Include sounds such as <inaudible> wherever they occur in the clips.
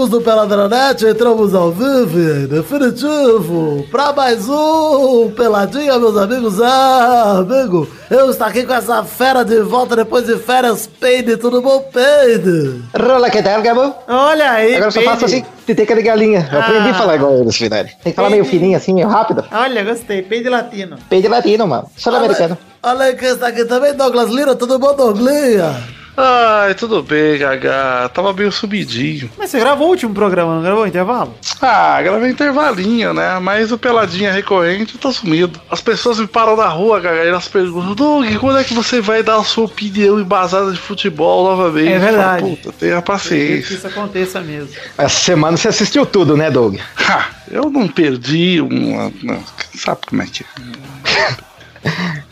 amigos do Peladranet, entramos ao vivo, definitivo, pra mais um Peladinha, meus amigos. Ah, amigo, eu estou aqui com essa fera de volta depois de férias, Peide, tudo bom, Peide? Rola, que tal, Gabo? Olha aí, Agora eu só faço assim, teteca de galinha. Eu aprendi Ah. a falar igual eles, Finari. Tem que falar meio fininho assim, meio rápido. Olha, gostei. Peide latino. Peide latino, mano. Sou americano. Olha aí quem está aqui também, Douglas Lira, tudo bom, Douglinha? Ai, tudo bem, Gaga. Tava meio subidinho. Mas você gravou o último programa, não gravou o intervalo? Ah, gravei intervalinho, né? Mas o Peladinha recorrente tá sumido. As pessoas me param na rua, Gaga, e elas perguntam: Doug, quando é que você vai dar a sua opinião embasada de futebol novamente? É verdade. Eu falo, Puta, tenha Eu que paciência. isso aconteça mesmo. Essa semana você assistiu tudo, né, Doug? Ha, eu não perdi uma. Não, sabe como é que é? <laughs>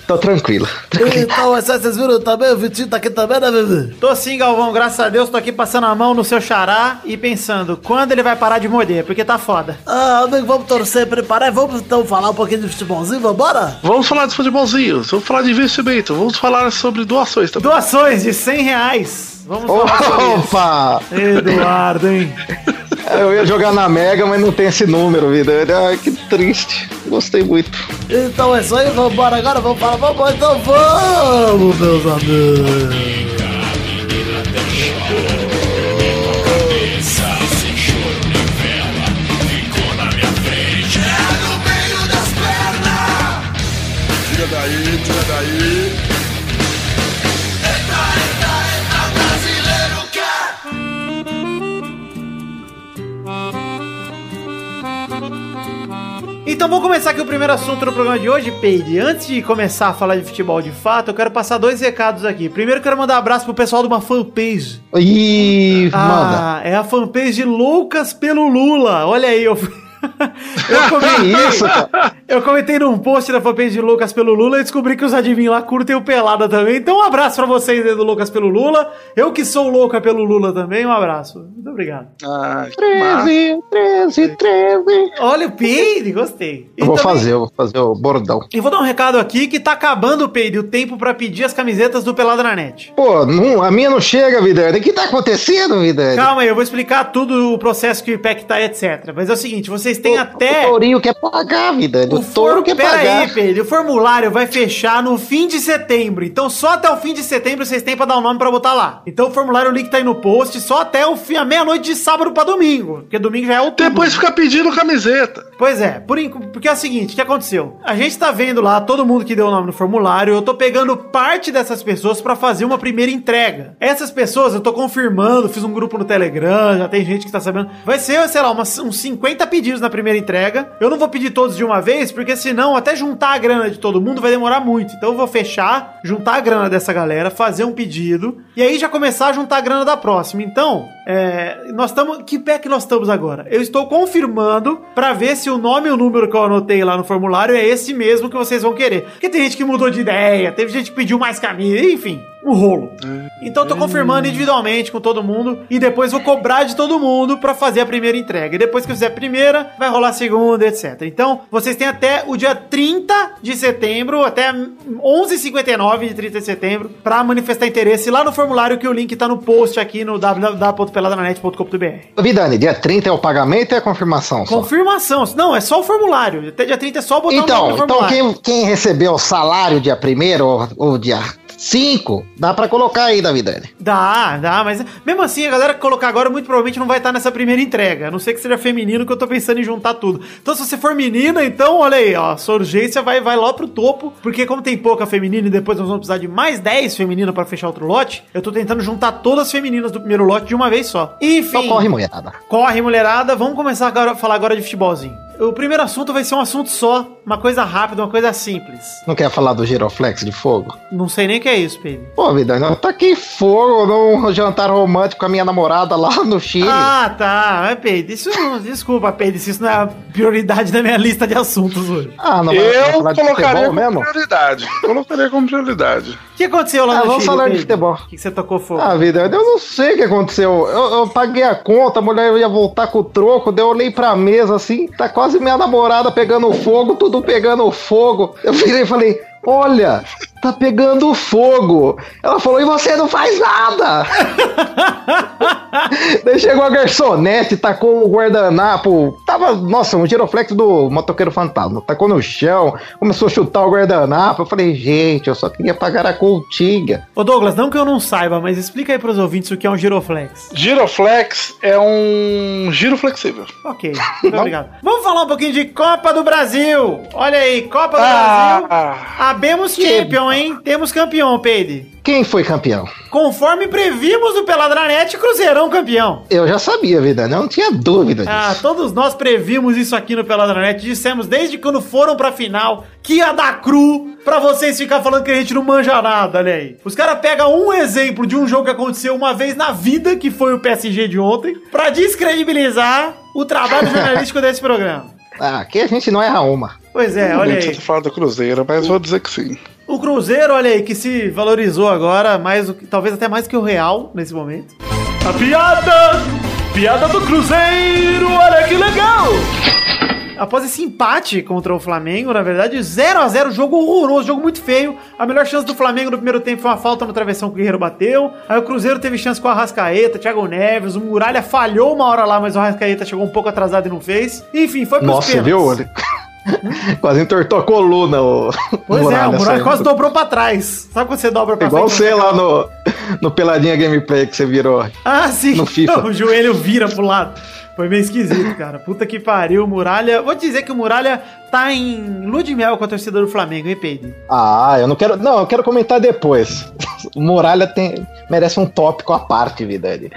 Tô tranquilo. Então, essa, vocês viram também, o Vitinho tá aqui também, né, bebê? Tô sim, Galvão, graças a Deus, tô aqui passando a mão no seu xará e pensando, quando ele vai parar de morder? Porque tá foda. Ah, amigo, vamos torcer, preparar, vamos então falar um pouquinho de futebolzinho, vambora? Vamos falar de futebolzinho, vamos falar de investimento, vamos falar sobre doações também. Doações de 100 reais. Vamos falar sobre isso. Opa! Eduardo, hein? Eu ia jogar na Mega, mas não tem esse número, vida. Ai, que triste. Gostei muito. Então é isso aí, vambora agora, vamos falar, vamos, então vamos, meus amigos. Então vamos começar aqui o primeiro assunto do programa de hoje, Peide. Antes de começar a falar de futebol de fato, eu quero passar dois recados aqui. Primeiro, eu quero mandar um abraço pro pessoal de uma fanpage. Ih, manda. Ah, é a fanpage de Loucas pelo Lula. Olha aí, eu fui- <laughs> Eu comentei, isso, cara? eu comentei num post da fanpage de Lucas pelo Lula e descobri que os adivinhos lá curtem o Pelada também. Então um abraço pra vocês aí do Lucas pelo Lula. Eu que sou louca pelo Lula também, um abraço. Muito obrigado. Ah, massa. 13, 13, 13. Olha o Peide, gostei. E Eu vou também- fazer, eu vou fazer o bordão. E vou dar um recado aqui que tá acabando, Peide, o tempo pra pedir as camisetas do Pelada na net. Pô, não, a minha não chega, Vidani. O que tá acontecendo, Vidani? Calma aí, eu vou explicar tudo o processo que o IPEC tá, etc. Mas é o seguinte, vocês têm até... O Tourinho quer pagar, Vidani. O, O touro for... quer Pera pagar. aí, Pedro. O formulário vai fechar no fim de setembro. Então só até o fim de setembro vocês têm pra dar o nome pra botar lá. Então o formulário, o link tá aí no post, só até o fim, a meia-noite de sábado pra domingo. Porque domingo já é outubro. Depois fica pedindo camiseta. Pois é, por enqu- porque é o seguinte, o que aconteceu? A gente tá vendo lá todo mundo que deu o nome no formulário, eu tô pegando parte dessas pessoas pra fazer uma primeira entrega. Essas pessoas eu tô confirmando, fiz um grupo no Telegram, já tem gente que tá sabendo. Vai ser, sei lá, umas- uns 50 pedidos na primeira entrega. Eu não vou pedir todos de uma vez, porque senão até juntar a grana de todo mundo vai demorar muito. Então eu vou fechar, juntar a grana dessa galera, fazer um pedido e aí já começar a juntar a grana da próxima. Então, é, nós estamos. Que pé que nós estamos agora? Eu estou confirmando pra ver se o nome e o número que eu anotei lá no formulário é esse mesmo que vocês vão querer. Porque tem gente que mudou de ideia, teve gente que pediu mais camisa, enfim. Um rolo. Então eu tô confirmando individualmente com todo mundo e depois vou cobrar de todo mundo pra fazer a primeira entrega. E depois que eu fizer a primeira, vai rolar a segunda, etc. Então, vocês têm até o dia 30 de setembro, até 11h59 de 30 de setembro, pra manifestar interesse lá no formulário que o link tá no post aqui no www.peladananet.com.br. Ô, Vidani, dia 30 é o pagamento ou é a confirmação? só? Confirmação. Não, é só o formulário. Até dia 30 é só botar o Então, nome no então formulário. quem, quem recebeu o salário dia 1 ou, ou dia 5, dá pra colocar aí da Vidani. Dá, dá, mas mesmo assim, a galera que colocar agora muito provavelmente não vai estar nessa primeira entrega. A não ser que seja feminino, que eu tô pensando em juntar tudo. Então, se você for menina, então, olha aí, ó, sua urgência vai, vai lá pro topo, porque como tem pouca feminina e depois nós vamos precisar de mais 10 femininas pra fechar outro lote, eu tô tentando juntar todas as femininas do primeiro lote de uma vez só. Enfim. Só corre, mulherada. Corre, mulherada. Vamos começar agora a falar agora de futebolzinho. O primeiro assunto vai ser um assunto só, uma coisa rápida, uma coisa simples. Não quer falar do giroflex de fogo? Não sei nem o que é isso, Pedro. Pô, vida, eu taquei fogo num jantar romântico com a minha namorada lá no Chile. Ah, tá. Mas, Pedro, isso não. <laughs> Desculpa, Pedro, se isso não é a prioridade da minha lista de assuntos hoje. Ah, não vai- vai Eu falar de colocaria futebol como mesmo? prioridade. Colocaria como prioridade. O que aconteceu lá Ah, no vamos Chile, falar de Pedro? futebol. O que, que você tocou fogo? Ah, vida, eu não sei o que aconteceu. Eu, eu paguei a conta, a mulher ia voltar com o troco, daí eu olhei pra mesa assim, tá quase minha namorada pegando fogo, tudo pegando fogo. Eu virei e falei, olha, tá pegando fogo. Ela falou, e você não faz nada. <laughs> daí chegou a garçonete, tacou o guardanapo, tava, nossa, um giroflex do motoqueiro fantasma, tacou no chão, começou a chutar o guardanapo. Eu falei, gente, eu só queria pagar a continha. Ô Douglas, não que eu não saiba, mas explica aí pros ouvintes o que é um giroflex. Giroflex é um giro flexível. Ok, <laughs> muito obrigado. Vamos falar um pouquinho de Copa do Brasil. Olha aí, Copa do Brasil. Ah, Abemos campeão, hein? Temos campeão, Peide. Quem foi campeão? Conforme previmos do Peladranet, Cruzeirão campeão. Eu já sabia, vida, não tinha dúvida disso. Ah, todos nós previmos isso aqui no Peladranet. Dissemos desde quando foram pra final que ia dar cru pra vocês ficar falando que a gente não manja nada, olha aí. Os caras pegam um exemplo de um jogo que aconteceu uma vez na vida, que foi o PSG de ontem, pra descredibilizar o trabalho <laughs> jornalístico desse programa. Ah, aqui a gente não erra uma. Pois é, olha aí. você fala do Cruzeiro, mas vou dizer que sim. O Cruzeiro, olha aí, que se valorizou agora, mais talvez até mais que o Real nesse momento. A piada! Piada do Cruzeiro, olha que legal! Após esse empate contra o Flamengo, na verdade, 0 a 0 jogo horroroso, jogo muito feio. A melhor chance do Flamengo no primeiro tempo foi uma falta no travessão que o Guerreiro bateu. Aí o Cruzeiro teve chance com a Arrascaeta, Thiago Neves, o Muralha falhou uma hora lá, mas o Arrascaeta chegou um pouco atrasado e não fez. Enfim, foi pros Nossa, pênaltis. viu? <laughs> Quase entortou a coluna o Pois é, o Muralha quase dobrou pra trás. Sabe quando você dobra pra Igual frente? você lá no, no Peladinha Gameplay que você virou. Ah, sim. no FIFA. <laughs> o joelho vira pro lado. Foi meio esquisito, cara. Puta que pariu, Muralha. Vou dizer que o Muralha tá em lua de mel com a torcida do Flamengo, hein, Peide? Ah, eu não quero. Não, eu quero comentar depois. O <laughs> Muralha tem, merece um tópico à parte, vida. Ele.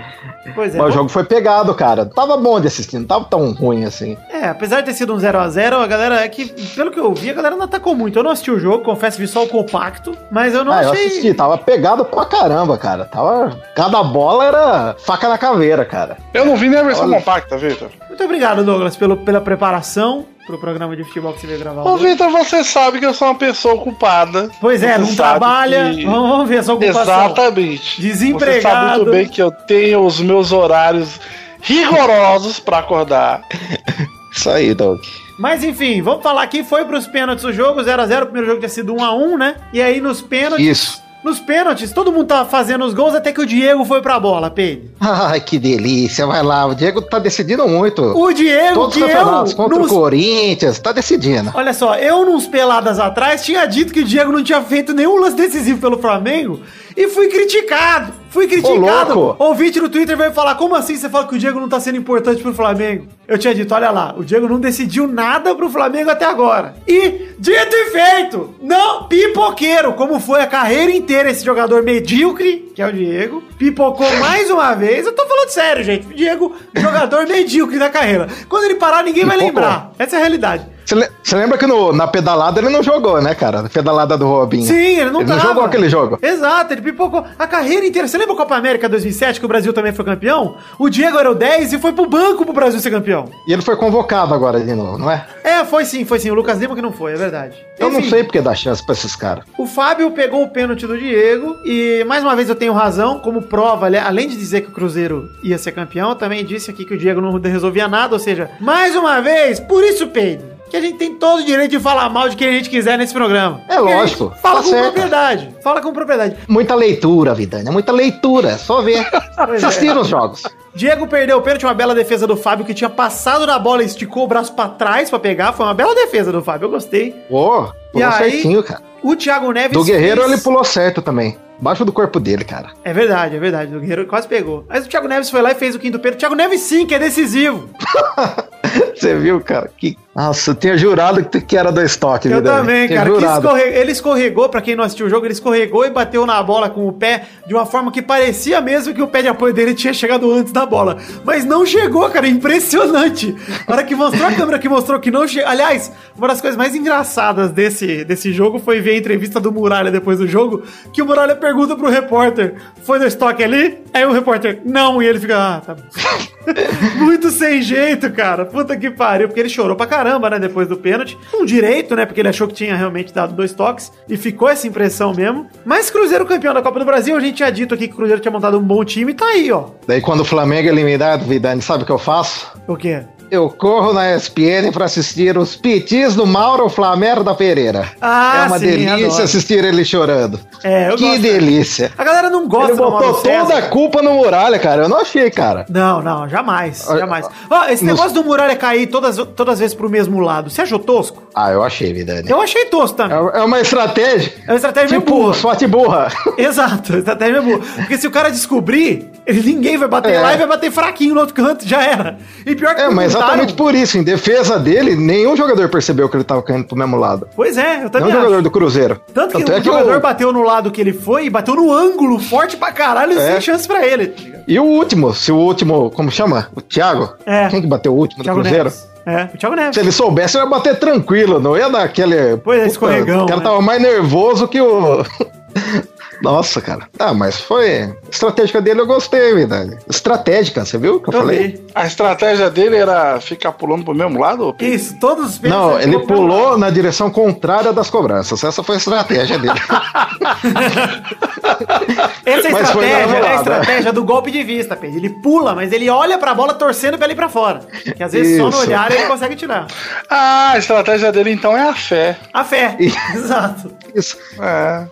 Pois é. Mas o jogo foi pegado, cara. Tava bom de assistir, não tava tão ruim assim. É, apesar de ter sido um 0x0, a galera é que, pelo que eu vi, a galera não atacou muito. Eu não assisti o jogo, confesso, vi só o compacto, mas eu não ah, eu achei. assisti, tava pegado pra caramba, cara. Tava. Cada bola era faca na caveira, cara. Eu não vi nem a versão Olha. compacta, Vitor. Muito obrigado, Douglas, pelo, pela preparação pro programa de futebol que você veio gravar Ô. Vitor, você sabe que eu sou uma pessoa ocupada. Pois é, Você não trabalha. que- Vamos vamos ver a sua ocupação. Exatamente. Desempregado. Você sabe muito bem que eu tenho os meus horários rigorosos pra acordar. <laughs> Isso aí, Doug. Mas enfim, vamos falar aqui, foi pros pênaltis o jogo, 0x0, o primeiro jogo tinha sido 1x1, né? E aí nos pênaltis, Isso. Nos pênaltis, todo mundo tava fazendo os gols até que o Diego foi pra bola, Pedro. Ai, que delícia. Vai lá. O Diego tá decidindo muito. O Diego, Todos os campeonatos eu, contra nos- o Corinthians, tá decidindo. Olha só, eu nos peladas atrás tinha dito que o Diego não tinha feito nenhum lance decisivo pelo Flamengo e fui criticado. Fui criticado. louco. Ouvinte no Twitter veio falar: como assim você fala que o Diego não tá sendo importante pro Flamengo? Eu tinha dito: olha lá, o Diego não decidiu nada pro Flamengo até agora. E, dito e feito, não, pipoqueiro, como foi a carreira inteira esse jogador medíocre, que é o Diego, pipocou mais uma vez. Eu tô falando sério, gente. O Diego, jogador medíocre da carreira. Quando ele parar, ninguém vai Pipocou. lembrar. Essa é a realidade. Você le- você lembra que no- na pedalada ele não jogou, né, cara? Na pedalada do Robinho. Sim, ele não Ele tava. não jogou aquele jogo. Exato, ele pipocou a carreira inteira. Você lembra a Copa América 2007, que o Brasil também foi campeão? O Diego era o 10 e foi pro banco pro Brasil ser campeão. E ele foi convocado agora de novo, não é? É, foi sim, foi sim. O Lucas Lima que não foi, é verdade. Eu não Enfim, sei porque dá chance pra esses caras. O Fábio pegou o pênalti do Diego e, mais uma vez, eu tenho razão. Como prova, além de dizer que o Cruzeiro ia ser campeão, também disse aqui que o Diego não resolvia nada. Ou seja, mais uma vez, por isso, Pedro, que a gente tem todo o direito de falar mal de quem a gente quiser nesse programa. É lógico, Fala tá com certo. propriedade. Fala com propriedade. Muita leitura, Vidani. Muita leitura. É só ver. <laughs> Pois é. Assistir os jogos. Diego perdeu o pênalti, uma bela defesa do Fábio que tinha passado na bola e esticou o braço pra trás pra pegar. Foi uma bela defesa do Fábio, eu gostei. E pulou certinho, cara. O Thiago Neves. Do Guerreiro fez- ele pulou certo também. Baixo do corpo dele, cara. É verdade, é verdade. O Guerreiro quase pegou. Mas o Thiago Neves foi lá e fez o quinto pênalti. O Thiago Neves sim, que é decisivo. <laughs> <laughs> Você viu, cara? Que... Nossa, eu tinha jurado que era do estoque, Eu também, Tinha cara. escorre- Ele escorregou, pra quem não assistiu o jogo, ele escorregou e bateu na bola com o pé de uma forma que parecia mesmo que o pé de apoio dele tinha chegado antes da bola. Mas não chegou, cara. Impressionante. A hora que mostrou a câmera que mostrou que não chegou. Aliás, uma das coisas mais engraçadas desse, desse jogo foi ver a entrevista do Muralha depois do jogo, que o Muralha pergunta pro repórter: foi no estoque ali? Aí o repórter, não, e ele fica, ah, tá bom. <laughs> Muito sem jeito, cara. Puta que pariu. Porque ele chorou pra caramba, né? Depois do pênalti. Com direito, né? Porque ele achou que tinha realmente dado dois toques. E ficou essa impressão mesmo. Mas Cruzeiro campeão da Copa do Brasil, a gente tinha dito aqui que o Cruzeiro tinha montado um bom time e tá aí, ó. Daí quando o Flamengo é eliminado, Vidani, sabe o que eu faço? O quê? Eu corro na ESPN pra assistir os pitis do Mauro Flamengo da Pereira. Ah, é uma sim, delícia adoro. assistir ele chorando. É, eu que gosto. delícia. A galera não gosta Ele do botou Mauro toda a culpa no Muralha, cara. Eu não achei, cara. Não, não, jamais, jamais. Ó, esse nos- negócio do Muralha cair todas, todas as vezes pro mesmo lado, você achou tosco? Ah, eu achei, Vidani. Eu achei tosco também. É é uma estratégia. É uma estratégia Tipo, burra. sorte burra. <laughs> Exato, estratégia boa. Porque se o cara descobrir, ele, ninguém vai bater É. lá e vai bater fraquinho no outro canto, já era. E pior que É, mas exatamente por isso. Em defesa dele, nenhum jogador percebeu que ele tava caindo pro mesmo lado. Pois é, eu Não também o jogador do Cruzeiro. Tanto que o é que jogador o- bateu no lado que ele foi e bateu no ângulo forte pra caralho É. sem chance pra ele. tá? E o último, se o último, como chama? O Thiago? É. Quem que bateu o último Thiago do Cruzeiro? Neves. É, o Thiago Neves. Se ele soubesse, ele ia bater tranquilo, não ia dar aquele. Pois é, escorregão, O cara né? tava mais nervoso que o. <laughs> Nossa, cara. Ah, mas foi. Estratégica dele eu gostei, verdade. Estratégica, você viu o que eu, Eu falei? vi. A estratégia dele era ficar pulando pro mesmo lado? Isso, todos os Não, ele pulou na direção contrária das cobranças. Essa foi a estratégia dele. <laughs> Essa é a estratégia, é a estratégia do golpe de vista, Pedro. Ele pula, mas ele olha pra bola torcendo pra ele ir pra fora. Que às vezes só no Isso. olhar ele consegue tirar. Ah, a estratégia dele então é a fé. A fé. <laughs> Exato. Isso. É.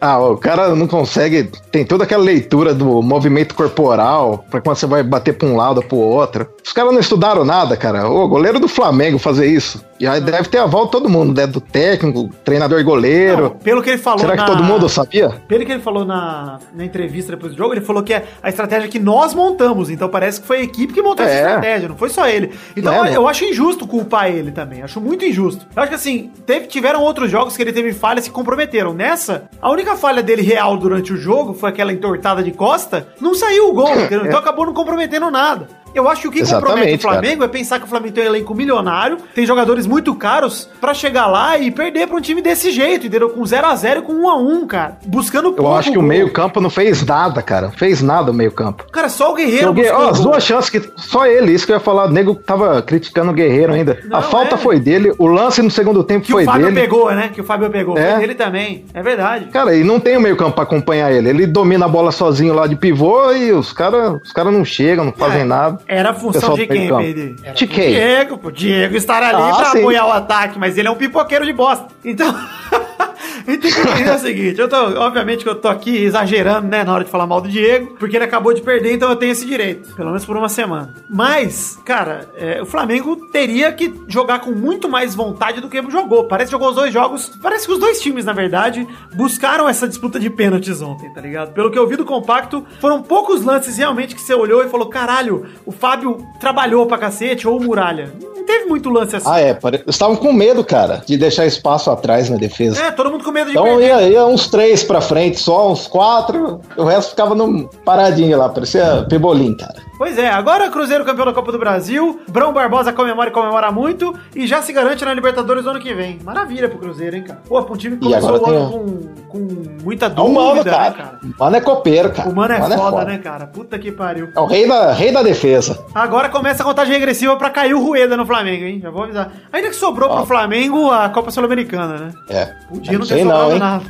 Ah, o cara não consegue. Tem toda aquela leitura do movimento corporal pra quando você vai bater pra um lado ou pro outro. Os caras não estudaram nada, cara. O goleiro do Flamengo fazer isso. E aí deve ter aval de todo mundo, né? Do técnico, treinador e goleiro. Não, pelo que ele falou Será que na- todo mundo sabia? Pelo que ele falou na, na entrevista depois do jogo, ele falou que é a estratégia que nós montamos. Então parece que foi a equipe que montou essa É. estratégia, não foi só ele. Então é, eu, acho injusto culpar ele também. Acho muito injusto. Eu acho que assim, teve, tiveram outros jogos que ele teve falhas que comprometeram. Nessa, a única falha dele real durante o jogo foi aquela entortada de costa. Não saiu o gol, <laughs> entendeu? Então acabou não comprometendo nada. Eu acho que o que compromete o Exatamente, cara. Flamengo é pensar que o Flamengo tem um elenco milionário, tem jogadores muito caros pra chegar lá e perder pra um time desse jeito, entendeu? Com 0 a 0 e com 1 a 1 cara. Buscando Eu pouco acho que o meio-campo não fez nada, cara. Fez nada o meio-campo. Cara, só o Guerreiro O Gue- buscou ó, as duas chances que. Só ele, isso que eu ia falar. O nego tava criticando o Guerreiro ainda. Não, a falta é. foi dele, o lance no segundo tempo que foi o Fábio dele. pegou, né? Que o Fábio pegou. É. Foi dele também. É verdade. Cara, e não tem o meio-campo pra acompanhar ele. Ele domina a bola sozinho lá de pivô e os caras os cara não chegam, não fazem É. nada. Era a função de quem. Pedro? De quem? Diego, pô. Diego estar ali Ah, pra sim. apoiar o ataque, mas ele é um pipoqueiro de bosta. Então. <laughs> Gente tem que entender o seguinte, eu tô, obviamente que eu tô aqui exagerando, né, na hora de falar mal do Diego, porque ele acabou de perder, então eu tenho esse direito, pelo menos por uma semana. Mas, cara, é, o Flamengo teria que jogar com muito mais vontade do que jogou. Parece que jogou os dois jogos, parece que os dois times, na verdade, buscaram essa disputa de pênaltis ontem, tá ligado? Pelo que eu vi do compacto, foram poucos lances realmente que você olhou e falou, caralho, o Fábio trabalhou pra cacete, ou o Muralha. Não teve muito lance assim. Ah, é. pare- estavam com medo, cara, de deixar espaço atrás na defesa. É, todo mundo com medo de Então perder. ia, ia uns três pra frente, só uns quatro. O resto ficava no paradinho lá, parecia pebolim, cara. Pois é, agora Cruzeiro campeão da Copa do Brasil, Brão Barbosa comemora e comemora muito e já se garante na Libertadores do ano que vem. Maravilha pro Cruzeiro, hein, cara? Pô, pra um time que começou o ano tem com, com muita É o Mano, dúvida, cara. né, cara? O Mano é copeiro, cara. O Mano é foda, né, cara? Puta que pariu. É o rei da, rei da defesa. Agora começa a contagem regressiva pra cair o Rueda no Flamengo, hein? Já vou avisar. Ainda que sobrou pro Ó. Flamengo a Copa Sul-Americana, né? É. Podia não ter sei sobrado não, nada.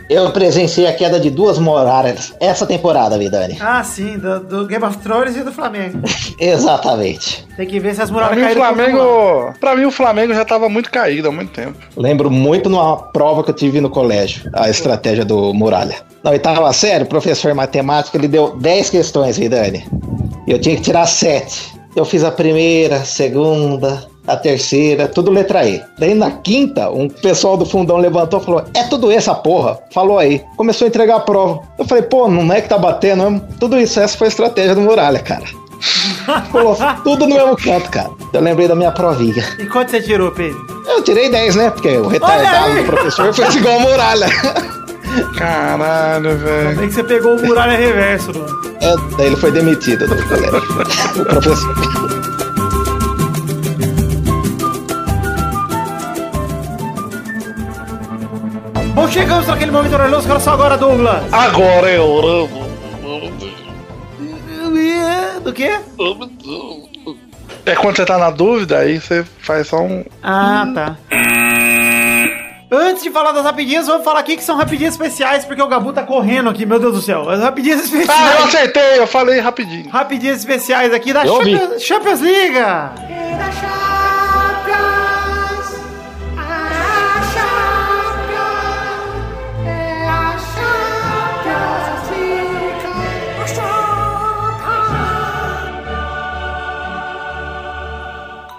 <laughs> Eu presenciei a queda de duas moradas essa temporada, Vidani. ah, sim, do, do Game of Thrones e do Flamengo. <laughs> Exatamente. Tem que ver se as muralhas mim, o caíram. Flamengo. Pra mim, o Flamengo já tava muito caído há muito tempo. Lembro muito numa prova que eu tive no colégio, a estratégia do Muralha. Na oitava série, o professor de matemática ele deu 10 questões, Vidani. E eu tinha que tirar 7. Eu fiz a primeira, a segunda, a terceira, tudo letra E. Daí na quinta, um pessoal do fundão levantou e falou: É tudo essa porra. Falou aí. Começou a entregar a prova. Eu falei: Pô, não é que tá batendo? é Tudo isso, essa foi a estratégia do Muralha, cara. <laughs> Pô, tudo no mesmo canto, cara. Eu lembrei da minha provinha. E quanto você tirou, Pedro? Eu tirei 10, né? Porque o retardado do professor fez igual a muralha. Caralho, velho. Bem que você pegou o muralha reverso, mano. É, daí ele foi demitido do colégio. o professor. Bom, chegamos naquele momento orelhoso, quero só agora, Douglas. Agora é orando. Do quê? É quando você tá na dúvida, aí você faz só um. Ah, tá. Antes de falar das rapidinhas, vamos falar aqui que são rapidinhas especiais, porque o Gabu tá correndo aqui, meu Deus do céu. As rapidinhas Ah, eu especiais. acertei, eu falei rapidinho. rapidinhas especiais aqui da. Champions, Champions League. da Champions,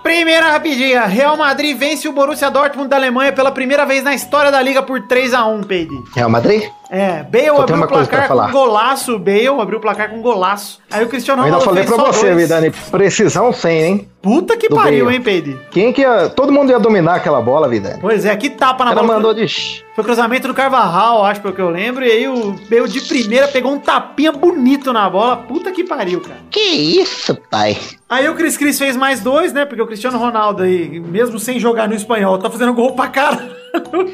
Primeira rapidinha. Real Madrid vence o Borussia Dortmund da Alemanha pela primeira vez na história da liga por 3 a 1 Peide. Real Madrid? É, Bale Só tem abriu o placar com um golaço, Bale abriu o placar com um golaço. Aí o Cristiano Eu ainda Ronaldo falei fez pra só você, dois. Vidani. Precisão 100, hein? Puta que do pariu, Bale. hein, Peide? Quem que ia. Todo mundo ia dominar aquela bola, Vidani. Pois é, que tapa na cara bola. mandou de. Foi cruzamento do Carvajal, acho pelo que eu lembro. E aí o Bale de primeira pegou um tapinha bonito na bola. Puta que pariu, cara. Que isso, pai? Aí o Cris Cris fez mais dois, né? Porque o Cristiano Ronaldo aí, mesmo sem jogar no espanhol, tá fazendo gol pra cara.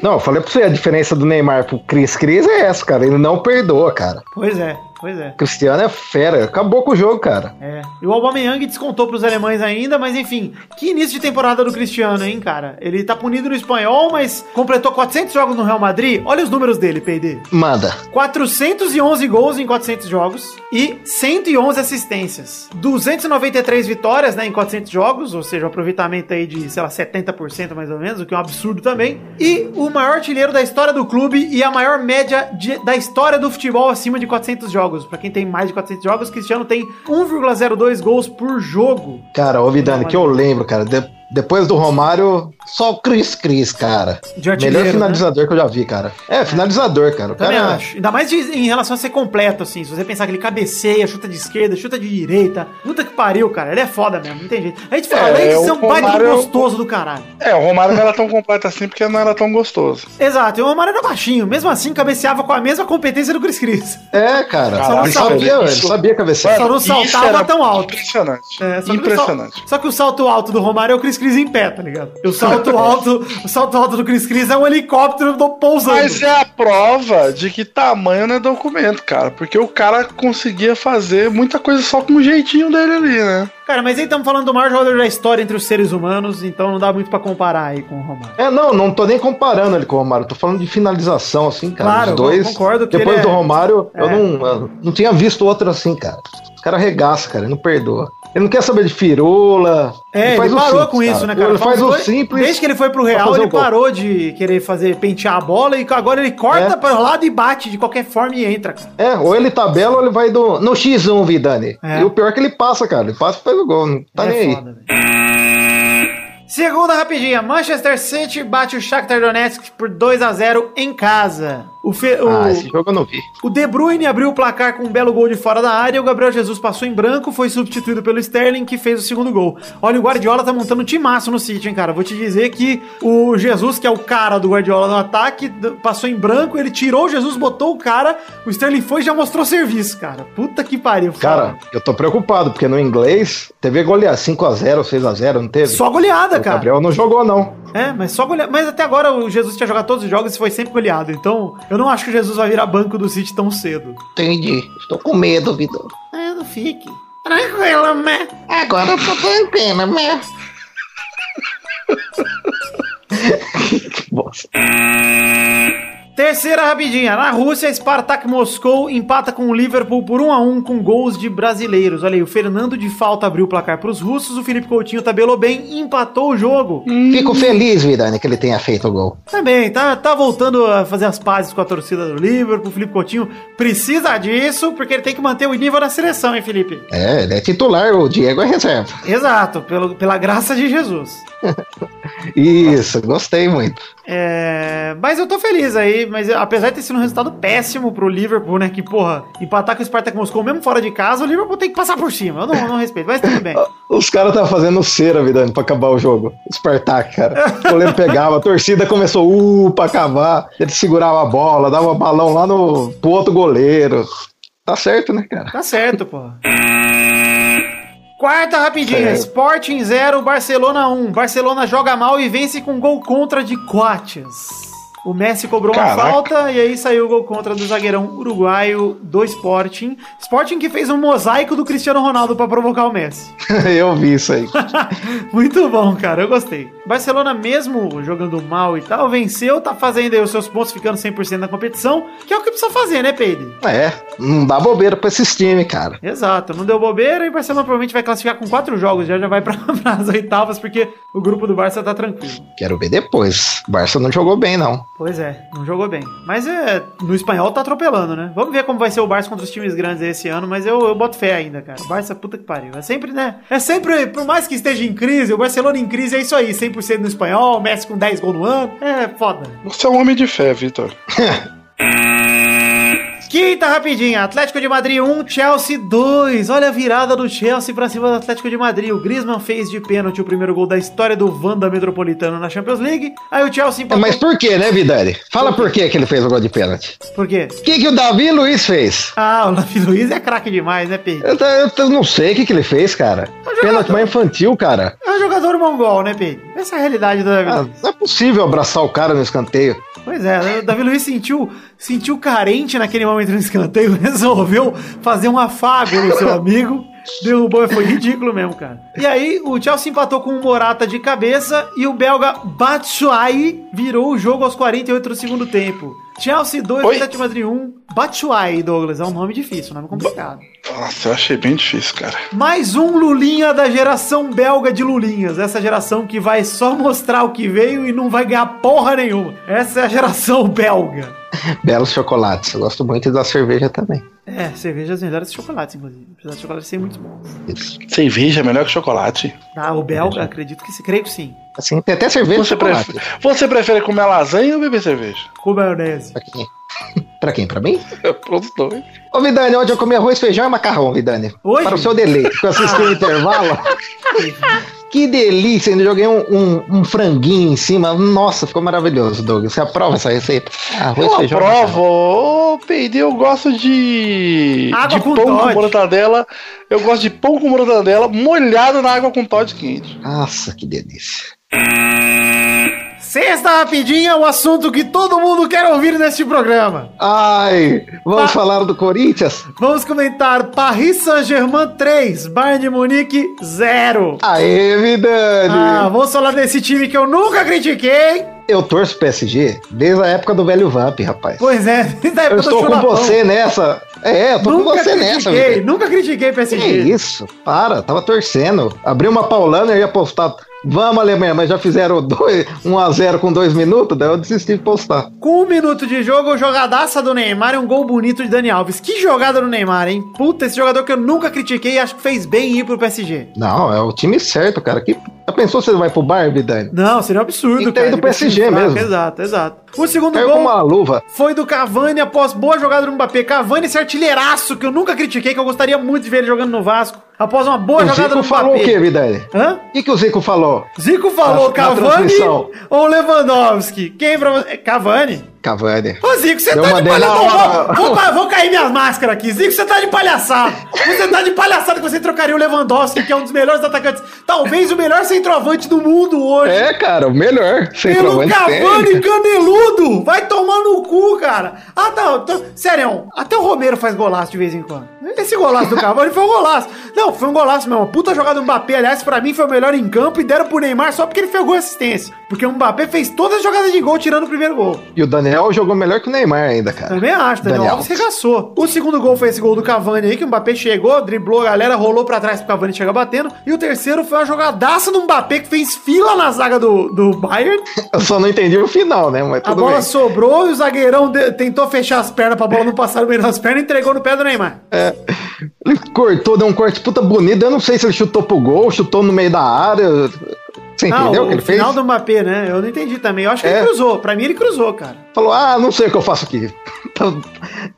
Não, eu falei pra você, a diferença do Neymar pro Cris Cris é essa, cara. Ele não perdoa, cara. pois é, pois é. O Cristiano é fera. Acabou com o jogo, cara. É. E o Aubameyang descontou pros alemães ainda, mas enfim, que início de temporada do Cristiano, hein, cara? Ele tá punido no espanhol, mas completou 400 jogos no Real Madrid. Olha os números dele, PD. Manda. 411 gols em 400 jogos e 111 assistências. 293 vitórias, né, em 400 jogos, ou seja, um aproveitamento aí de, sei lá, 70% mais ou menos, o que é um absurdo também. E o maior artilheiro da história do clube e a maior média de- da história do futebol acima de 400 jogos. Pra quem tem mais de 400 jogos, Cristiano tem 1,02 gols por jogo. Cara, ô Vidani, que eu lembro, cara. de- depois do Romário, só o Cris Cris, cara. Melhor finalizador que eu já vi, cara. É, finalizador, cara. O Também cara. acho. Ainda mais de- em relação a ser completo, assim. Se você pensar que ele cabeceia, chuta de esquerda, chuta de direita. Puta que pariu, cara. Ele é foda mesmo, não tem jeito. A gente fala, É, além de ser um baita do Romário- gostoso do caralho. É, o Romário não era tão completo assim porque não era tão gostoso. Exato, e o Romário era baixinho. Mesmo assim, cabeceava com a mesma competência do Cris Cris. É, cara. Caraca, ele sabia, isso- ele sabia cabecear. Só não saltava era tão alto. Impressionante. É, só que o impressionante. sal- Só que o salto alto do Romário é o Cris Cris em pé, tá ligado? E o salto alto, o salto alto do Cris Cris é um helicóptero do pousando. Mas é a prova de que tamanho não é documento, cara. Porque o cara conseguia fazer muita coisa só com o jeitinho dele ali, né? Cara, mas aí estamos falando do maior jogador da história entre os seres humanos, então não dá muito pra comparar aí com o Romário. É, não, não tô nem comparando ele com o Romário. Tô falando de finalização, assim, cara. Claro, Os dois. eu concordo que Depois ele do é- Romário, eu, É. não, eu não tinha visto outro assim, cara. O cara regaça, cara. Ele não perdoa. Ele não quer saber de firula. É, ele, o parou simples, com isso, né, cara? Ele faz o dois- simples. Desde que ele foi pro Real, ele parou de querer fazer pentear a bola e agora ele corta É. para o lado e bate de qualquer forma e entra, cara. É, ou ele tabela ou ele vai do, no X1, Vidani. É. E o pior é que ele passa, cara. Ele passa e faz o gol. Não tá É nem aí. foda, velho. Segunda rapidinha, Manchester City bate o Shakhtar Donetsk por 2 a 0 em casa. O, Fe- o- Ah, esse jogo eu não vi. O De Bruyne abriu o placar com um belo gol de fora da área. O Gabriel Jesus passou em branco, foi substituído pelo Sterling, que fez o segundo gol. Olha, o Guardiola tá montando um timaço no City, hein, cara. Vou te dizer que o Jesus, que é o cara do Guardiola no ataque, passou em branco, ele tirou o Jesus, botou o cara, o Sterling foi e já mostrou serviço, cara. Puta que pariu. Cara, eu tô preocupado, porque no inglês teve golear 5x0, 6x0, não teve? Só goleada, o cara. Gabriel não jogou, não. É, mas só goleada. Mas até agora o Jesus tinha jogado todos os jogos e foi sempre goleado. Então, eu não acho que Jesus vai virar banco do City tão cedo. Entendi. Estou com medo, Vitor. É, não fique. Tranquilo, né? Agora eu tô tranquilo, né? <laughs> Bosta. Terceira rapidinha. Na Rússia, Spartak Moscou empata com o Liverpool por 1 a 1 com gols de brasileiros. Olha aí, o Fernando de falta abriu o placar para os russos, o Felipe Coutinho tabelou bem e empatou o jogo. Fico feliz, Vidani, que ele tenha feito o gol. Também, tá, tá voltando a fazer as pazes com a torcida do Liverpool. O Felipe Coutinho precisa disso, porque ele tem que manter o nível na seleção, hein, Felipe? É, ele é titular, o Diego é reserva. Exato, pelo, pela graça de Jesus. <laughs> Isso, gostei muito. É, mas eu tô feliz aí, mas apesar de ter sido um resultado péssimo pro Liverpool, né? Que, porra, empatar com o Spartak Moscou mesmo fora de casa, o Liverpool tem que passar por cima. Eu não, não respeito, mas tudo bem. <laughs> Os caras estavam fazendo cera, Vidani, pra acabar o jogo. O Spartak, cara. O goleiro pegava, a torcida começou, uh, pra acabar. Ele segurava a bola, dava balão lá no pro outro goleiro. Tá certo, né, cara? Tá certo, porra. Quarta rapidinha, Certo. Sporting 0, Barcelona 1. Barcelona joga mal e vence com gol contra de Coates. O Messi cobrou uma Caraca. falta e aí saiu o gol contra do zagueirão uruguaio do Sporting. Sporting que fez um mosaico do Cristiano Ronaldo pra provocar o Messi. <laughs> Eu vi isso aí. <laughs> Muito bom, cara, eu gostei. Barcelona, mesmo jogando mal e tal, venceu, tá fazendo aí os seus pontos ficando 100% na competição, que é o que precisa fazer, né, Peide? É, não dá bobeira pra esses times, cara. Exato, não deu bobeira e o Barcelona provavelmente vai classificar com quatro jogos, já já vai para <laughs> as oitavas, porque o grupo do Barça tá tranquilo. Quero ver depois. O Barça não jogou bem, não. Pois é, não jogou bem. Mas é, no espanhol tá atropelando, né? Vamos ver como vai ser o Barça contra os times grandes esse ano, mas eu, eu boto fé ainda, cara. O Barça, puta que pariu. É sempre, né? É sempre, por mais que esteja em crise, o Barcelona em crise é isso aí, 100% no espanhol, Messi com 10 gols no ano. É foda. Você é um homem de fé, Vitor. <laughs> Quinta rapidinha, Atlético de Madrid 1, Chelsea 2. Olha a virada do Chelsea pra cima do Atlético de Madrid. O Griezmann fez de pênalti o primeiro gol da história do Wanda Metropolitano na Champions League. Aí o Chelsea empatou. Mas por que, né, Vidani? Fala por que que ele fez o gol de pênalti. Por quê? O que, que o Davi Luiz fez? Ah, o Davi Luiz é craque demais, né, Pedro? Eu, eu- eu não sei o que, que ele fez, cara. Pênalti mais infantil, cara. É um jogador mongol, né, Pedro? Essa é a realidade do Davi Ah, Luiz. não é possível abraçar o cara no escanteio. Pois é, o Davi Luiz sentiu, sentiu carente naquele momento no escanteio, <laughs> resolveu fazer um afago no seu amigo. Derrubou, foi ridículo mesmo, cara. E aí, o Chelsea empatou com o Morata de cabeça e o belga Batshuayi virou o jogo aos 48 do segundo tempo. Chelsea 2, Oi? Atlético Madrid 1. Batshuayi, Douglas, é um nome difícil, um nome complicado. Nossa, eu achei bem difícil, cara. Mais um Lulinha da geração belga de Lulinhas. Essa geração que vai só mostrar o que veio e não vai ganhar porra nenhuma. Essa é a geração belga. <laughs> Belos chocolates. Eu gosto muito da cerveja também. É, cerveja as melhores chocolates, inclusive. Apesar de chocolates serem muito. Isso. Cerveja é melhor que chocolate. Ah, o belga, acredito que se creio que sim. Assim, tem até cerveja Você, chocolate. prefere, você prefere comer lasanha ou beber cerveja? Com maionese. Pra quem? <laughs> pra quem? Pra mim? Pros dois. Ô, Vidani, ontem eu comi arroz, feijão e macarrão, Vidani. Hoje? Para o seu deleite. Que eu assisti o <laughs> intervalo. <laughs> Que delícia, ainda joguei um, um- um franguinho em cima. Nossa, ficou maravilhoso, Douglas. Você aprova essa receita? Arroz, Eu feijão. aprovo. Ô, Peide, eu gosto de. Água de com pão Toddy. com mortadela. Eu gosto de pão com mortadela molhado na água com Todd quente. Nossa, que delícia. Sexta rapidinha, o assunto que todo mundo quer ouvir neste programa. Ai, vamos Tá. falar do Corinthians? Vamos comentar Paris Saint-Germain 3, Bayern de Munique 0. Aê, Vidani! Ah, vamos falar desse time que eu nunca critiquei. Eu torço PSG desde a época do velho Vamp, rapaz. Pois é, <laughs> da época Eu do estou com Chulapão. você nessa. É, eu tô com Nunca você nessa, critiquei, Vidani. nunca critiquei Que PSG. isso? Para, tava torcendo. Abri uma paulana e ia postar. Vamos, Alemanha, mas já fizeram 1x0 com 2 minutos, daí eu desisti de postar. Com um minuto de jogo, jogadaça do Neymar e um gol bonito de Dani Alves. Que jogada do Neymar, hein? Puta, esse jogador que eu nunca critiquei e acho que fez bem ir pro PSG. Não, é o time certo, cara. Que... Já pensou se ele vai pro Barbie, Dani? Não, seria um absurdo, Tem cara. time PSG fraco. mesmo. Exato, exato. O segundo Caiu gol uma luva. foi do Cavani após boa jogada do Mbappé. Cavani, esse artilheiraço que eu nunca critiquei, que eu gostaria muito de ver ele jogando no Vasco. Após uma boa O jogada Zico do falou o Mbappé. quê, Vidani? Hã? O que, que o Zico falou? Zico falou Na- na Cavani transmissão. ou Lewandowski? Quem pra você? Cavani? Cavani. Ô, Zico, você tá de palhaçada. Vou, vou, ca- vou cair minhas máscaras aqui. Zico, você tá de palhaçada. Você tá de palhaçada que você trocaria o Lewandowski, que é um dos melhores atacantes. Talvez o melhor centroavante do mundo hoje. É, cara, o melhor. Pelo Centroavante Cavani tem. caneludo! Vai tomar no cu, cara! Ah, não, tô- sério, até o Romero faz golaço de vez em quando. Esse golaço do Cavani foi um golaço. Não, foi um golaço mesmo. Puta jogada do Mbappé, aliás, pra mim foi o melhor em campo e deram pro Neymar só porque ele fez gol assistência. Porque o Mbappé fez todas as jogadas de gol tirando o primeiro gol. E o Daniel jogou melhor que o Neymar ainda, cara. Também acho, Daniel, Daniel. Alves regaçou. O segundo gol foi esse gol do Cavani aí, que o Mbappé chegou, driblou a galera, rolou pra trás pro Cavani chegar batendo. E o terceiro foi uma jogadaça do Mbappé que fez fila na zaga do, do Bayern. <laughs> Eu só não entendi o final, né? Mas A bola bem. sobrou e o zagueirão de- tentou fechar as pernas pra bola não passar no meio das pernas e entregou no pé do Neymar. Ele cortou, deu um corte puta bonito. Eu não sei se ele chutou pro gol, chutou no meio da área. Você Ah, entendeu o que ele fez? final do Mbappé, né? Eu não entendi também. Eu acho que É. ele cruzou. Pra mim, ele cruzou, cara. Falou, ah, não sei o que eu faço aqui. <laughs>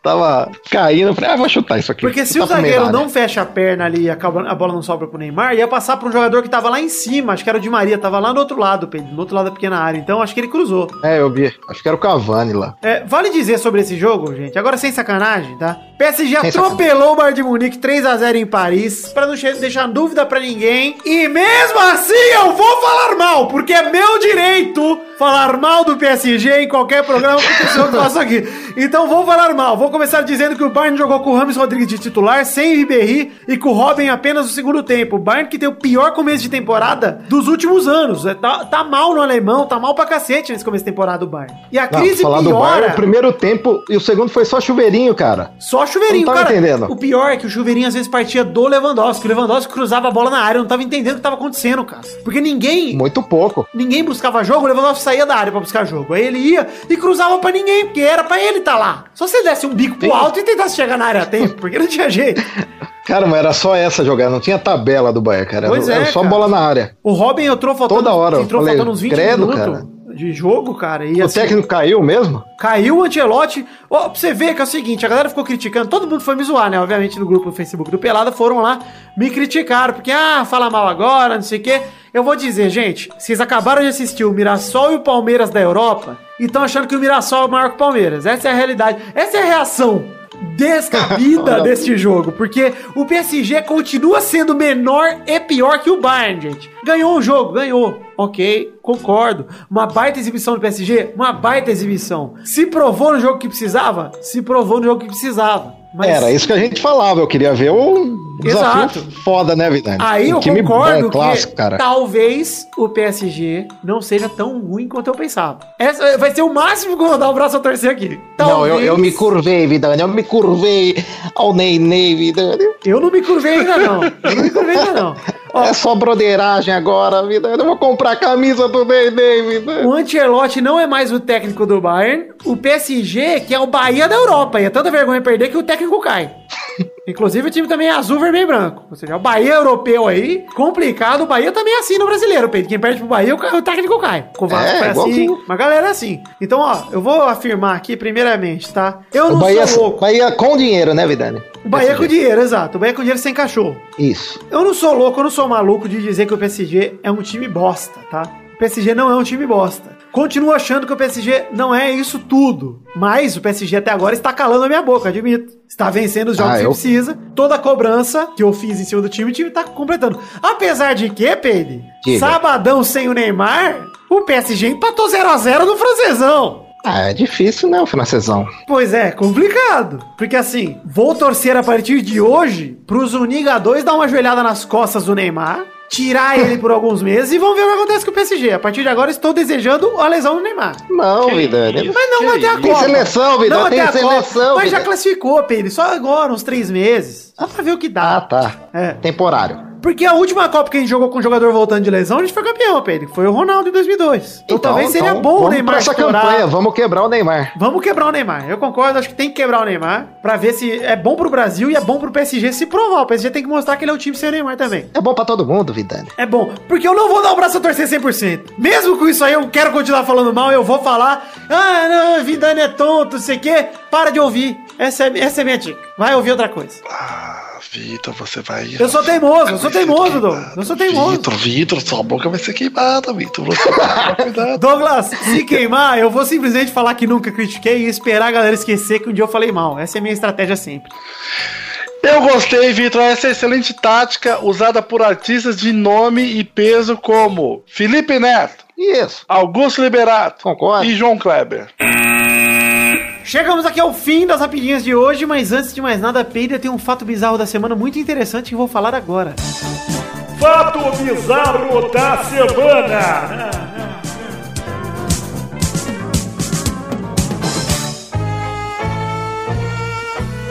Tava- caindo, eu falei, ah, vou chutar isso aqui. Porque se o zagueiro não fecha a perna ali e a bola não sobra pro Neymar, ia passar pra um jogador que tava lá em cima. Acho que era o Di Maria, tava lá no outro lado, Pedro, no outro lado da pequena área. Então, acho que ele cruzou. É, eu vi. Acho que era o Cavani lá. É, vale dizer sobre esse jogo, gente, agora sem sacanagem, tá? PSG Sem atropelou o Bayern de Munique 3x0 em Paris, pra não deixar dúvida pra ninguém. E mesmo assim eu vou falar mal, porque é meu direito falar mal do PSG em qualquer programa que eu faço aqui. Então vou falar mal. Vou começar dizendo que o Bayern jogou com o Rames Rodrigues de titular, sem Ribéry e com o Robin apenas no segundo tempo. O Bayern que tem o pior começo de temporada dos últimos anos. É, Tá, tá mal no alemão, tá mal pra cacete nesse começo de temporada do Bayern. E a Não, crise falar do piora... Bayern, o primeiro tempo e o segundo foi só chuveirinho, cara. Só chuveirinho, Não tava cara. entendendo. O pior é que o chuveirinho às vezes partia do Lewandowski. O Lewandowski cruzava a bola na área, eu não tava entendendo o que tava acontecendo, cara. Porque ninguém, Muito pouco. ninguém buscava jogo, o Lewandowski saía da área pra buscar jogo. Aí ele ia e cruzava pra ninguém, porque era pra ele estar lá. Só se ele desse um bico pro alto e tentasse chegar na área a tempo, porque não tinha jeito. Cara, mas era só essa jogada, não tinha tabela do Bayern, cara. Pois era é, só cara. bola na área. O Robin entrou faltando, Toda hora, entrou falei, faltando uns 20 credo, minutos cara. De jogo, cara. E O assim, técnico caiu mesmo? Caiu o Ancelotti. Ó, pra você ver que é o seguinte, a galera ficou criticando, todo mundo foi me zoar, né? Obviamente no grupo do Facebook do Pelada foram lá, me criticaram, porque, ah, fala mal agora, não sei o quê. Eu vou dizer, gente, vocês acabaram de assistir o Mirassol e o Palmeiras da Europa e estão achando que o Mirassol é maior que o Palmeiras. Essa é a realidade. Essa é a reação descabida <laughs> deste jogo, porque o PSG continua sendo menor e pior que o Bayern, gente. Ganhou um jogo, ganhou. Ok, concordo. Uma baita exibição do PSG, uma baita exibição. Se provou no jogo que precisava, se provou no jogo que precisava. Mas Era isso que a gente falava. Eu queria ver um desafio Exato. foda, né, Vidani? Aí eu time concordo bom, clássico, que cara. talvez o PSG não seja tão ruim quanto eu pensava. Essa vai ser o máximo que eu vou dar o braço a torcer aqui. Não, eu, Talvez- eu me curvei, Vidani. Eu me curvei ao Ney Ney, Vidani. Eu não me curvei ainda não. Eu não me curvei ainda não. É só broderagem agora, Vidani. Eu vou comprar a camisa do Ney, Vidani. O Ancelotti não é mais o técnico do Bayern. O PSG, que é o Bahia da Europa. E é tanta vergonha perder que o técnico cai. Inclusive o time também é azul, vermelho e branco. Ou seja, é o Bahia europeu aí, complicado. O Bahia também é assim no brasileiro, Pedro. Quem perde pro Bahia, o técnico cai. O Vasco É, foi assim. Uma galera é assim. Então, ó, eu vou afirmar aqui primeiramente, tá? Eu O não Bahia, sou louco. Bahia com dinheiro, né, Vidani? O Bahia com dinheiro, exato. O Bahia com dinheiro sem cachorro. Isso. Eu não sou louco, eu não sou maluco de dizer que o PSG é um time bosta, tá? O PSG não é um time bosta. Continuo achando que o PSG não é isso tudo. Mas o PSG até agora está calando a minha boca, admito. Está vencendo os jogos Ah, que eu- precisa. Toda a cobrança que eu fiz em cima do time, o time está completando. Apesar de que, Diga. sabadão sem o Neymar, o PSG empatou 0x0 no francesão. Ah, é difícil, né, o francesão? Pois é, complicado. Porque assim, vou torcer a partir de hoje pros Uniga 2 dar uma joelhada nas costas do Neymar, tirar ele por alguns meses e vamos ver o que acontece com o PSG. A partir de agora estou desejando a lesão do Neymar. Não, Vidani. isso? Mas não Que vai ter a isso? Tem Copa. seleção, vai tem Copa. seleção, Mas já classificou, Pedro. Só agora, uns três meses. Dá pra ver o que Ah, dá. tá. É. Temporário. Porque a última Copa que a gente jogou com um jogador voltando de lesão, a gente foi campeão, Pedro. Foi o Ronaldo em 2002. Então, talvez seria então, bom o Neymar pra essa estourar. campanha, vamos quebrar o Neymar. Vamos quebrar o Neymar. Eu concordo, acho que tem que quebrar o Neymar pra ver se é bom pro Brasil e é bom pro PSG se provar. O PSG tem que mostrar que ele é um time sem o Neymar também. É bom pra todo mundo, Vidani. É bom, porque eu não vou dar o braço a torcer 100%. Mesmo com isso aí, eu quero continuar falando mal, eu vou falar, ah, não, Vidane é tonto, não sei o quê. Para de ouvir. Essa é, essa é minha dica. Vai ouvir outra coisa. Ah, Vitor, você vai. Eu sou teimoso, eu sou teimoso, Douglas. Eu sou teimoso. Vitor, Vitor, sua boca vai ser queimada, Vitor. Você vai <laughs> cuidado. Douglas, se queimar, eu vou simplesmente falar que nunca critiquei e esperar a galera esquecer que um dia eu falei mal. Essa é a minha estratégia sempre. Eu gostei, Vitor. Essa é excelente tática usada por artistas de nome e peso como Felipe Neto, Isso. Augusto Liberato Concordo. e João Kleber. Chegamos aqui ao fim das rapidinhas de hoje, mas antes de mais nada, Peida tem um fato bizarro da semana muito interessante que vou falar agora. Fato bizarro da semana.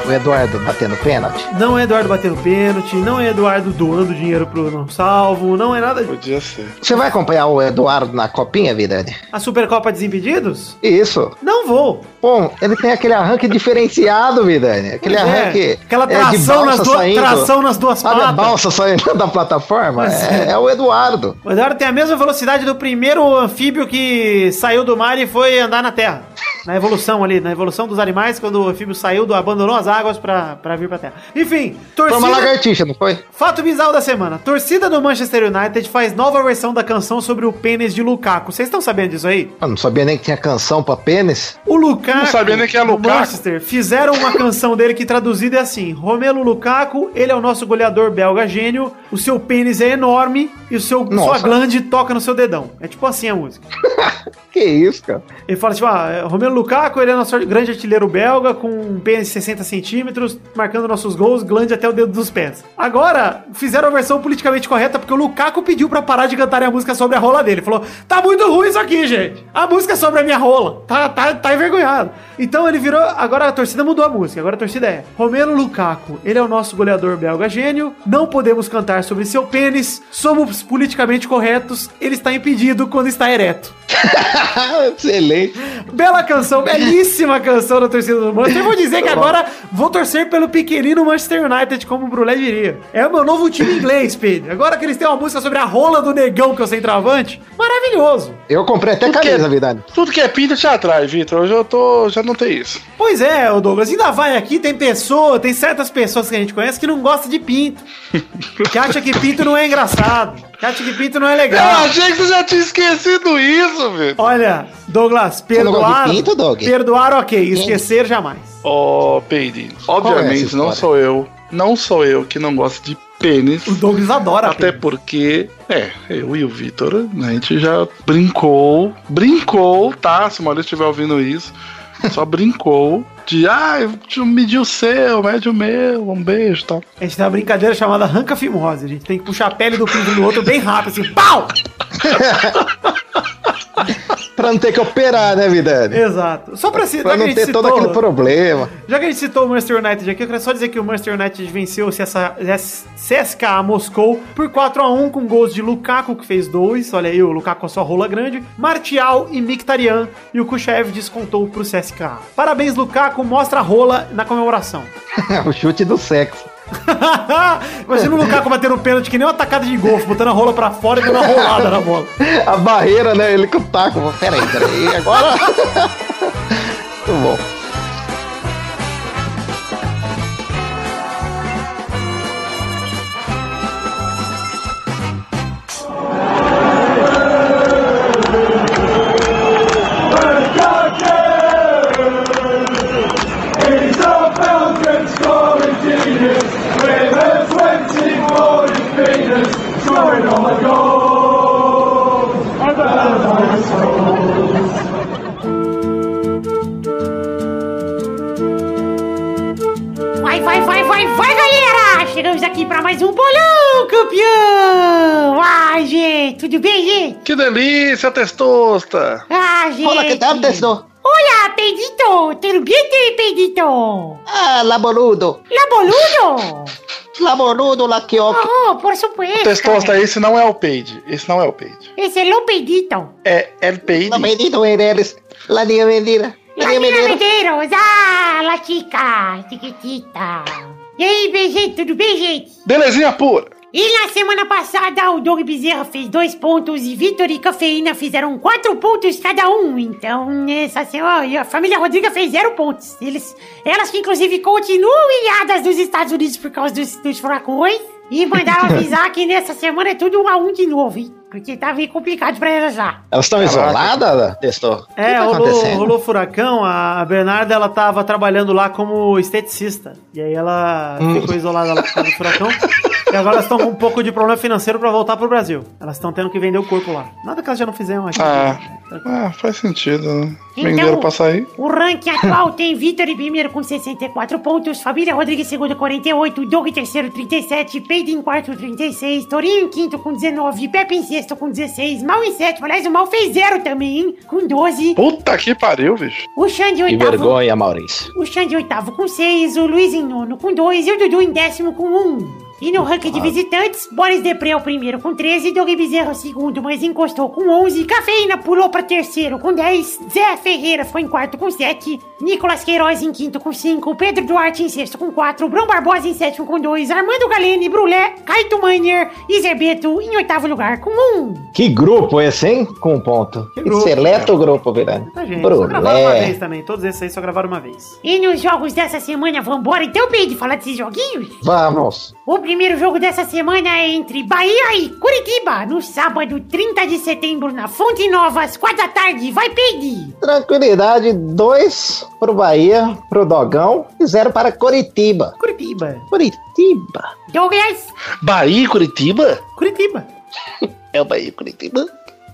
O Eduardo batendo pênalti. Não é Eduardo batendo pênalti, não é Eduardo doando dinheiro pro não salvo, não é nada disso. Podia ser. Você vai acompanhar o Eduardo na copinha, Vidani? A Supercopa Desimpedidos? Isso. Não vou. Bom, ele tem aquele arranque diferenciado, Vidani. Aquele é, arranque. aquela é, de tração, nas balsa duas, saindo. tração nas duas Sabe a balsa saindo da plataforma? É, é. é o Eduardo. O Eduardo tem a mesma velocidade do primeiro anfíbio que saiu do mar e foi andar na terra. Na evolução ali, na evolução dos animais, quando o anfíbio saiu, do, abandonou as águas pra, pra vir pra terra. Enfim, Foi uma torcida... lagartixa, não foi? Fato bizarro da semana. Torcida do Manchester United faz nova versão da canção sobre o pênis de Lukaku. Vocês estão sabendo disso aí? Eu não sabia nem que tinha canção pra pênis. O Lukaku, Não sabia nem que era Lukaku. Manchester, fizeram uma canção dele que traduzida é assim: Romelu Lukaku, ele é o nosso goleador belga gênio, o seu pênis é enorme e o seu, sua glande toca no seu dedão. É tipo assim a música. <laughs> Que isso, cara? Ele fala tipo, ah, é, Romelu Lukaku, ele é nosso grande artilheiro belga, com um pênis de 60 centímetros, marcando nossos gols, glande até o dedo dos pés. Agora, fizeram a versão politicamente correta, porque o Lukaku pediu pra parar de cantarem a música sobre a rola dele. Falou, tá muito ruim isso aqui, gente. A música é sobre a minha rola. Tá, tá, tá envergonhado. Então ele virou, agora a torcida mudou a música, agora a torcida é, Romelu Lukaku, ele é o nosso goleador belga gênio, não podemos cantar sobre seu pênis, somos politicamente corretos, ele está impedido quando está ereto. <laughs> Excelente. Bela canção, belíssima canção da torcida do Manchester. Eu vou dizer que agora vou torcer pelo pequenino Manchester United, como o Brulé diria. É o meu novo time inglês, Pedro. Agora que eles têm uma música sobre a rola do negão que eu sei travante, maravilhoso. Eu comprei até Tudo que, camisa, Vidani. tudo que é pinta te atrai, Vitor. Hoje eu tô. Já não tem isso. Pois é, ô Douglas, ainda vai aqui, tem pessoa, tem certas pessoas que a gente conhece que não gostam de pinto. Que acha que pinto não é engraçado. Que acha que pinto não é Eu legal. achei que você já tinha esquecido isso, Olha, Douglas, perdoar. pinto, Doug? Perdoar, ok. Esquecer jamais. Ó, Peide. é Obviamente essa não sou eu. Não sou eu que não gosto de pênis. O Douglas adora Até pinto. porque, é, eu e o Vitor, a gente já brincou, brincou, tá? Se o Maurício estiver ouvindo isso, só <laughs> brincou de, ah, eu medi o seu, mede o meu, um beijo e tal. A gente tem uma brincadeira chamada arranca fimose. A gente tem que puxar a pele do pinto do outro bem rápido, assim, pau! <laughs> Pra não ter que operar, né, Vidani? Exato. Só pra, ci- Pra não ter todo aquele citou, problema. já que a gente citou o Manchester United aqui, eu quero só dizer que o Manchester United venceu o CSA CSKA Moscou por 4x1 com gols de Lukaku, que fez dois. Olha aí, o Lukaku com a sua rola grande. Martial e Mkhitaryan. E o Kuchev descontou pro CSKA. Parabéns, Lukaku. Mostra a rola na comemoração. <laughs> o chute do sexo. <laughs> Imagina o Lukaku batendo um pênalti que nem uma tacada de golfe, botando a rola pra fora e dando uma rolada na bola. A barreira, né? Ele com o taco. Peraí, peraí. Agora. <laughs> Muito bom. Vai, vai, vai, vai, vai, galera! Chegamos aqui pra mais um bolão, campeão! Ai, gente, tudo bem, gente? Que delícia, testosta! Ah, gente! Olá, que tal, testou? Olá, Pedito! Tudo bem, Pedito? Ah, laboludo. La boludo? Laboludo, laquioque. Oh, por supuesto! Testosta, esse não é o Peide. Esse não é o Peide. Esse é o Pedito. É El Peide. No bendito eres. La niña mentira. La niña. Medeiros! Ah, la chica! Chiquitita! E aí, gente, tudo bem, gente? Belezinha pura. E na semana passada, o Doug Bezerra fez dois pontos e Vitor e Cafeína fizeram quatro pontos cada um. Então, nessa semana, e a família Rodriga fez zero pontos. Eles, elas que, inclusive, continuam ilhadas dos Estados Unidos por causa dos, dos furacões. E mandaram avisar que nessa semana é tudo um a um de novo, hein? Porque tá meio complicado pra elas já. Elas estão isoladas, testou? É, tá rolou, acontecendo? rolou furacão, a Bernarda ela tava trabalhando lá como esteticista. E aí ela Hum. ficou isolada lá por causa do furacão. E agora elas estão com um pouco de problema financeiro pra voltar pro Brasil. Elas estão tendo que vender o corpo lá. Nada que elas já não fizeram aqui. Ah, ah, faz sentido, né? Então- Venderam pra sair. O ranking atual tem Vitor em primeiro com 64 pontos, Família Rodrigues em segundo 48, Doug em terceiro 37, Peide em quarto 36, Torinho em quinto com 19, Pepe em sexto com 16, Mal em sétimo, aliás o Mal fez zero também, hein, com 12, Puta que pariu, bicho. o Xande em Que oitavo, vergonha, Maurício. o Xande em oitavo com 6, o Luiz em nono com 2 e o Dudu em décimo com 1. E no ranking de visitantes, Boris Depré é o primeiro com 13, Doug Bezerra é o segundo, mas encostou com 11, Cafeína pulou pra terceiro com 10, Zé Ferreira foi em quarto com 7, Nicolas Queiroz em quinto com 5, Pedro Duarte em sexto com 4, Brão Barbosa em sétimo com 2, Armando Galene, Brulé, Caito Miner e Zerbeto em oitavo lugar com 1. Que grupo esse, hein? Com um ponto. Que grupo, Seleto grupo, Virani. Tá, gente. Só gravaram uma Brulé. vez também. Todos esses aí só gravaram uma vez. E nos jogos dessa semana, vambora então, Pedro, falar desses joguinhos? Vamos. O primeiro jogo dessa semana é entre Bahia e Curitiba, no sábado 30 de setembro, na Fonte Nova, às 4 da tarde. Vai, Peide! Tranquilidade, dois pro Bahia, pro Dogão e zero para Curitiba. Curitiba. Curitiba. Douglas, Bahia e Curitiba? Curitiba. É o Bahia e Curitiba.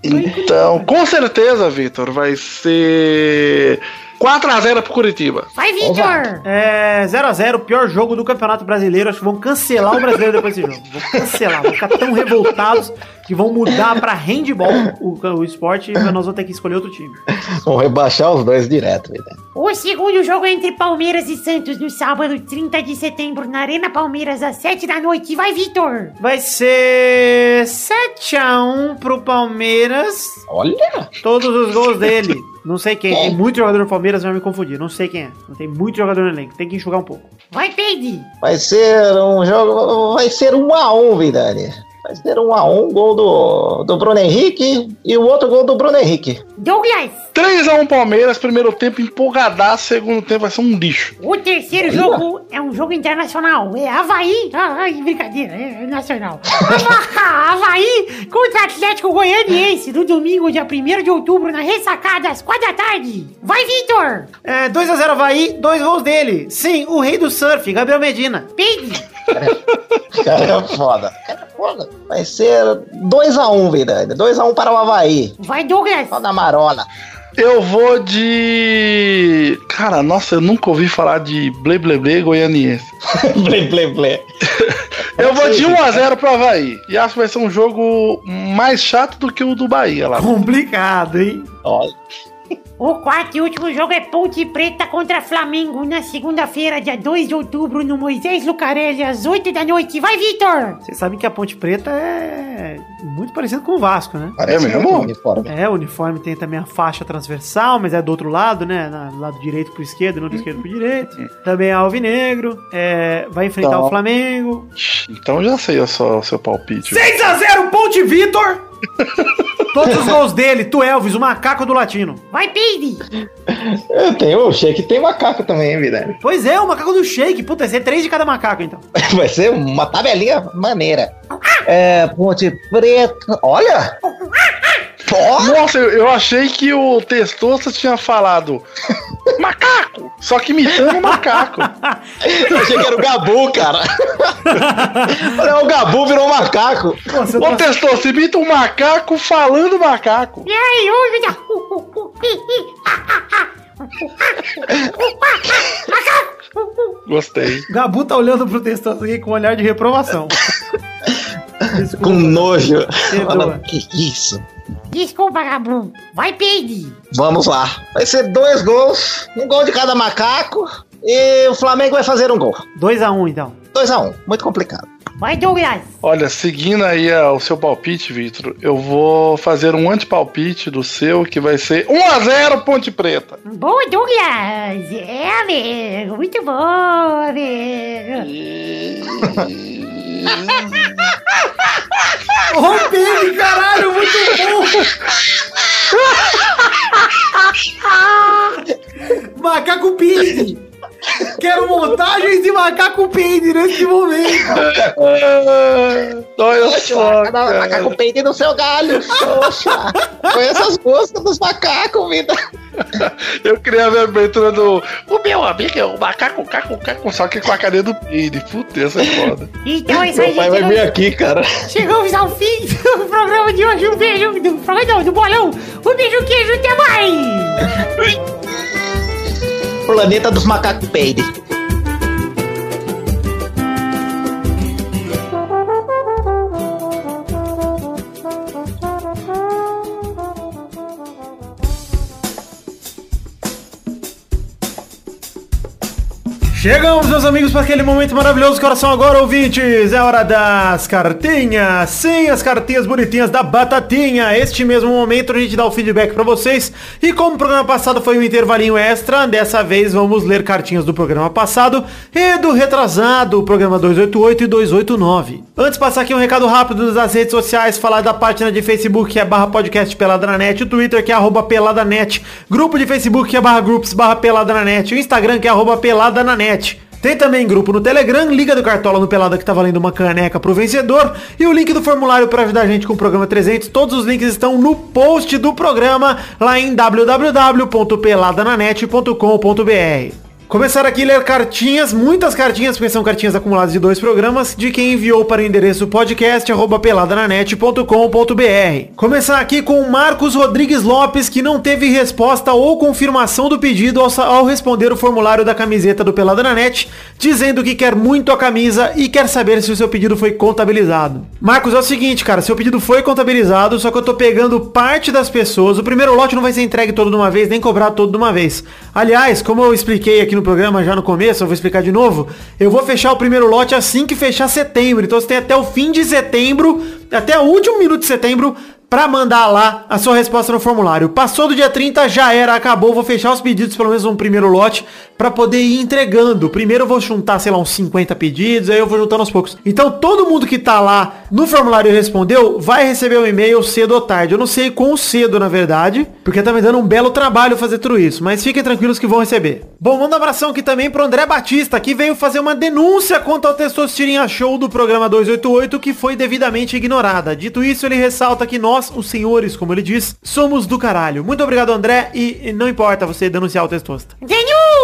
Então, com certeza, Vitor, vai ser 4x0 pro Curitiba. vai, Vitor! É 0x0, o pior jogo do Campeonato Brasileiro. Acho que vão cancelar o brasileiro depois desse jogo. Vão cancelar, vão ficar tão revoltados que vão mudar pra handball o, o esporte e nós vamos ter que escolher outro time. Vão rebaixar os dois direto, Virani. O segundo jogo é entre Palmeiras e Santos, no sábado 30 de setembro, na Arena Palmeiras, às 7 da noite. Vai, Vitor! Vai ser 7x1 pro Palmeiras. Olha! Todos os gols dele. Não sei quem. Tem muito jogador no Palmeiras, vai me confundir. Não sei quem é. Não tem muito jogador no elenco. Tem que enxugar um pouco. Vai, Peide! Vai ser um jogo. Vai ser um a um, Vidani. Vai ser um a um, gol do, do Bruno Henrique e o outro gol do Bruno Henrique. Douglas! 3x1 Palmeiras, primeiro tempo empolgadaço, segundo tempo vai ser um lixo. O terceiro jogo é um jogo internacional. É Havaí. Ah, ai, brincadeira, é nacional. Hava- <laughs> Havaí contra Atlético Goianiense no domingo, dia 1 de outubro, na ressacada, às 4 da tarde. Vai, Vitor! É 2x0 Havaí, dois gols dele. Sim, o rei do surf, Gabriel Medina. Peide! <laughs> Cara, é foda. Cara, foda. Vai ser 2x1, um, Vidani. 2x1 para o Havaí. Vai, Douglas! Só da marola. Eu vou de. Cara, nossa, eu nunca ouvi falar de Ble Ble Ble goianiense. blé, blé, blé. Eu vou de 1x0 pro Havaí. E acho que vai ser um jogo mais chato do que o do Bahia lá. Complicado, hein? Olha. O quarto e último jogo é Ponte Preta contra Flamengo na segunda-feira, dia 2 de outubro, no Moisés Lucarelli, às 8 da noite. Vai, Vitor! Vocês sabem que a Ponte Preta é muito parecido com o Vasco, né? Parece mesmo? uniforme. É, o uniforme tem também a faixa transversal, mas é do outro lado, né? Na- Do lado direito pro esquerdo, não do esquerdo pro direito. Também é alvinegro, é, vai enfrentar Então. o Flamengo. Então já sei o seu, o seu palpite. 6x0 Ponte Vitor! <laughs> Todos os gols dele, tu Elvis, o macaco do latino. Vai, Peide! Eu tenho o Sheik tem macaco também, hein, Vidani. Pois é, o macaco do shake. Puta, vai ser três de cada macaco, então. <laughs> Vai ser uma tabelinha maneira. É, Ponte Preta. Olha! Ó, Nossa, eu, eu achei que o Testosta tinha falado macaco, só que imitando o macaco. eu achei que era o Gabu, cara. Olha, o Gabu virou um macaco. Pô, você Ô tá- Testosta, imita um macaco falando macaco. E aí. Gostei. Gabu tá olhando pro textão aqui com um olhar de reprovação. Desculpa. Com nojo. Falando, que isso? Desculpa, Gabu. Vai, Peide! Vamos lá. Vai ser dois gols, um gol de cada macaco. E o Flamengo vai fazer um gol. 2x1, então. 2 a 1 um, muito complicado. Vai, Douglas! Olha, seguindo aí ah, o seu palpite, Vitor, eu vou fazer um antipalpite do seu que vai ser 1x0 Ponte Preta. Boa, Douglas! É, amigo! Muito bom, amigo! <laughs> Baby, caralho, muito bom! <laughs> Macaco Pig! Quero montagens de macaco peide nesse momento. Olha só, cara. macaco peide no seu galho. Poxa, foi essas músicas dos macacos, vida. Eu queria ver a abertura do. O meu amigo é o macaco, caco, caco, só que com a cadeia do Pire. Puta, essa é foda. Então é isso aí, Meu pai vai vir aqui, cara. Chegamos ao fim do programa de hoje. Um beijo do programa não, do bolão. Um beijo, queijo, até mais. Planeta dos macacos peide. Chegamos, meus amigos, para aquele momento maravilhoso. Coração agora, ouvintes. É hora das cartinhas. Sim, as cartinhas bonitinhas da Batatinha. Este mesmo momento a gente dá o feedback para vocês. E como o programa passado foi um intervalinho extra, dessa vez vamos ler cartinhas do programa passado e do retrasado, o programa 288 e 289. Antes de passar aqui um recado rápido das redes sociais, falar da página de Facebook que é barra podcast pelada na net, o Twitter que é arroba pelada net, grupo de Facebook que é barra groups barra pelada na net, o Instagram que é arroba pelada na net. Tem também grupo no Telegram, liga do Cartola no Pelada que tá valendo uma caneca pro vencedor e o link do formulário para ajudar a gente com o programa 300. Todos os links estão no post do programa lá em www.peladananet.com.br. Começar aqui a ler cartinhas, muitas cartinhas, porque são cartinhas acumuladas de dois programas, de quem enviou para o endereço podcast peladananet.com.br. Começar aqui com o Marcos Rodrigues Lopes, que não teve resposta ou confirmação do pedido ao, ao responder o formulário da camiseta do Pelada na Net, dizendo que quer muito a camisa e quer saber se o seu pedido foi contabilizado. Marcos, é o seguinte, cara, seu pedido foi contabilizado, só que eu tô pegando parte das pessoas. O primeiro lote não vai ser entregue todo de uma vez, nem cobrado todo de uma vez. Aliás, como eu expliquei aqui no programa já no começo, eu vou explicar de novo, eu vou fechar o primeiro lote assim que fechar setembro. Então você tem até o fim de setembro, até o último minuto de setembro, pra mandar lá a sua resposta no formulário. Passou do dia 30, já era, acabou. Vou fechar os pedidos, pelo menos um primeiro lote, pra poder ir entregando. Primeiro eu vou juntar, sei lá, uns 50 pedidos, aí eu vou juntando aos poucos. Então todo mundo que tá lá no formulário e respondeu, vai receber o e-mail cedo ou tarde. Eu não sei quão cedo, na verdade, porque tá me dando um belo trabalho fazer tudo isso. Mas fiquem tranquilos que vão receber. Bom, manda um abração aqui também pro André Batista, que veio fazer uma denúncia contra o Testosterinha Show do programa 288, que foi devidamente ignorada. Dito isso, ele ressalta que nós, os senhores, como ele diz, somos do caralho. Muito obrigado, André, e não importa você denunciar o Testosta.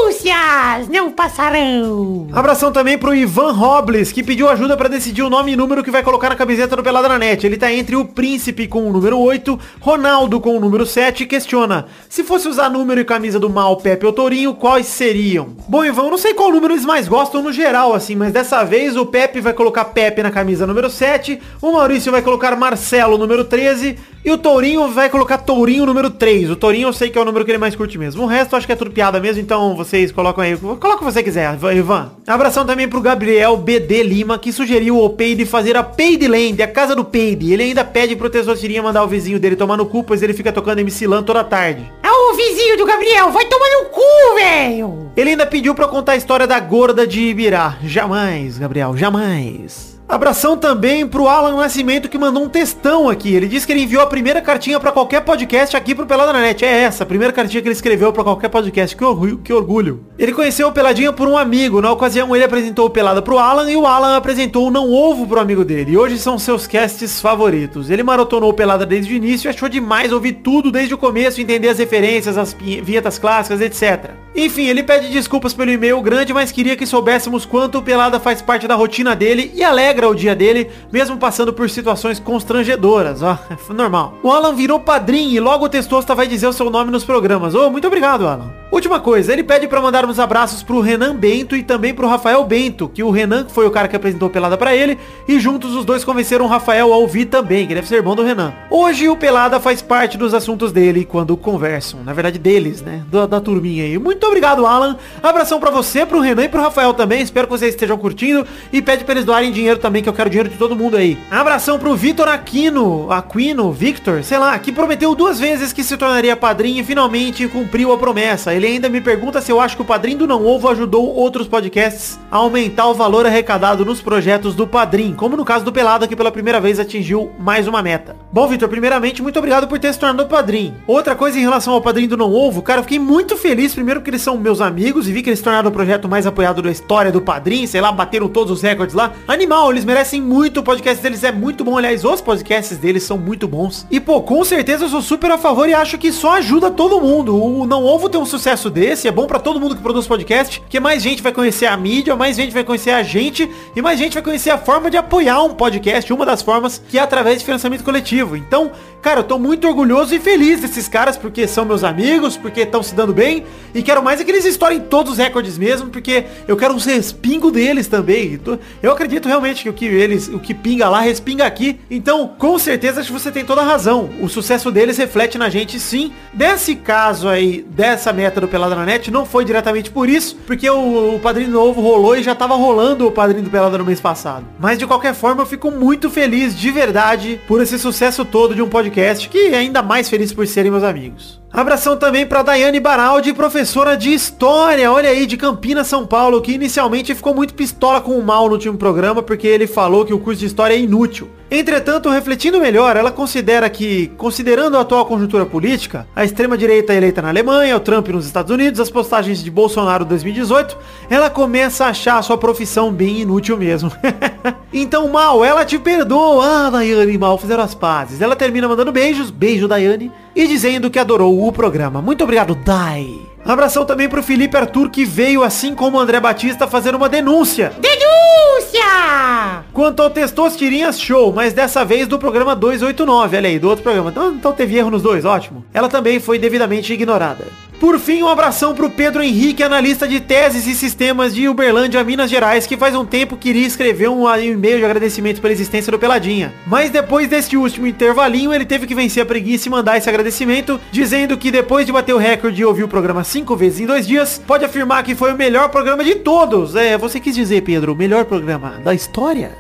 Denúncias não passarão. Abração também pro Ivan Robles, que pediu ajuda pra decidir o nome e número que vai colocar na camiseta do Pelada na Net. Ele tá entre o Príncipe com o número 8, Ronaldo com o número 7 e questiona, se fosse usar número e camisa do Mal, Pepe ou Tourinho, quais seriam? Bom, Ivan, eu não sei qual número eles mais gostam no geral, assim, mas dessa vez o Pepe vai colocar Pepe na camisa número 7, o Maurício vai colocar Marcelo número 13 e o Tourinho vai colocar Tourinho número 3. O Tourinho eu sei que é o número que ele mais curte mesmo. O resto eu acho que é tudo piada mesmo, então vocês colocam aí. Coloca o que você quiser, Ivan. Abração também pro Gabriel BD Lima, que sugeriu ao Peide fazer a Peide Land, a casa do Peide. Ele ainda pede pro Tesotirinha mandar o vizinho dele tomar no cu, pois ele fica tocando MC Lan toda tarde. É o vizinho do Gabriel, vai tomar no cu, velho. Ele ainda pediu pra contar a história da gorda de Ibirá. Jamais, Gabriel, jamais. Abração também pro Alan Nascimento que mandou um textão aqui. Ele disse que ele enviou a primeira cartinha pra qualquer podcast aqui pro Pelada na Net. É essa, a primeira cartinha que ele escreveu pra qualquer podcast. Que orgulho, que orgulho. Ele conheceu o Peladinha por um amigo. Na ocasião ele apresentou o Pelada pro Alan e o Alan apresentou o Não Ovo pro amigo dele. E hoje são seus casts favoritos. Ele maratonou o Pelada desde o início e achou demais ouvir tudo desde o começo, entender as referências, as vinhetas clássicas, etc. Enfim, ele pede desculpas pelo e-mail grande, mas queria que soubéssemos quanto o Pelada faz parte da rotina dele e alegra o dia dele, mesmo passando por situações constrangedoras, ó, é normal. O Alan virou padrinho e logo o Testosta vai dizer o seu nome nos programas. Ô, muito obrigado, Alan. Última coisa, ele pede pra mandarmos abraços pro Renan Bento e também pro Rafael Bento, que o Renan foi o cara que apresentou Pelada pra ele, e juntos os dois convenceram o Rafael a ouvir também, que deve ser irmão do Renan. Hoje o Pelada faz parte dos assuntos dele quando conversam, na verdade deles, né, da, da turminha aí. Muito obrigado, Alan. Abração pra você, pro Renan e pro Rafael também, espero que vocês estejam curtindo, e pede pra eles doarem dinheiro também, que eu quero dinheiro de todo mundo aí. Abração pro Vitor Aquino, Aquino, Victor, sei lá, que prometeu duas vezes que se tornaria padrinho e finalmente cumpriu a promessa. Ele ainda me pergunta se eu acho que o padrinho do Não Ovo ajudou outros podcasts a aumentar o valor arrecadado nos projetos do padrinho, como no caso do Pelada, que pela primeira vez atingiu mais uma meta. Bom, Vitor, primeiramente, muito obrigado por ter se tornado padrinho. Outra coisa em relação ao padrinho do Não Ovo, cara, eu fiquei muito feliz, primeiro porque eles são meus amigos e vi que eles tornaram o projeto mais apoiado da história do padrinho, sei lá, bateram todos os recordes lá. Animal, eles merecem muito, o podcast deles é muito bom, aliás, os podcasts deles são muito bons. E, pô, com certeza eu sou super a favor e acho que só ajuda todo mundo. O Não Ovo ter um sucesso desse, é bom pra todo mundo que produz podcast, que mais gente vai conhecer a mídia, mais gente vai conhecer a gente e mais gente vai conhecer a forma de apoiar um podcast, uma das formas que é através de financiamento coletivo. Então, cara, eu tô muito orgulhoso e feliz desses caras porque são meus amigos, porque estão se dando bem e quero mais é que eles estourem todos os recordes mesmo, porque eu quero um respingo deles também. Eu acredito realmente que o que eles, o que pinga lá, respinga aqui. Então, com certeza acho que você tem toda a razão. O sucesso deles reflete na gente sim. Desse caso aí, dessa meta do Pelada na Net, não foi diretamente por isso, porque o, o Padrinho Novo rolou e já tava rolando o Padrinho do Pelada no mês passado. Mas de qualquer forma, eu fico muito feliz de verdade por esse sucesso todo de um podcast que é ainda mais feliz por serem meus amigos. Abração também para Daiane Baraldi, professora de História, olha aí, de Campinas, São Paulo, que inicialmente ficou muito pistola com o mal no último programa, porque ele falou que o curso de História é inútil. Entretanto, refletindo melhor, ela considera que, considerando a atual conjuntura política, a extrema-direita eleita na Alemanha, o Trump nos Estados Unidos, as postagens de Bolsonaro 2018, ela começa a achar a sua profissão bem inútil mesmo. <laughs> então, Mal, ela te perdoa. Ah, Daiane, Mal, fizeram as pazes. Ela termina mandando beijos, beijo, Daiane, e dizendo que adorou o programa. Muito obrigado, Dai. Abração também pro Felipe Arthur, que veio, assim como o André Batista, fazer uma denúncia. Denúncia! Quanto ao Testosterinhas Show, mas dessa vez do programa 289, olha aí, do outro programa. Então, então teve erro nos dois, ótimo. Ela também foi devidamente ignorada. Por fim, um abração pro Pedro Henrique, analista de teses e sistemas de Uberlândia, Minas Gerais, que faz um tempo queria escrever um e-mail de agradecimento pela existência do Peladinha. Mas depois deste último intervalinho, ele teve que vencer a preguiça e mandar esse agradecimento, dizendo que depois de bater o recorde e ouvir o programa cinco vezes em dois dias, pode afirmar que foi o melhor programa de todos. É, você quis dizer, Pedro, o melhor programa da história?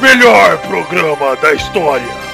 Melhor programa da história.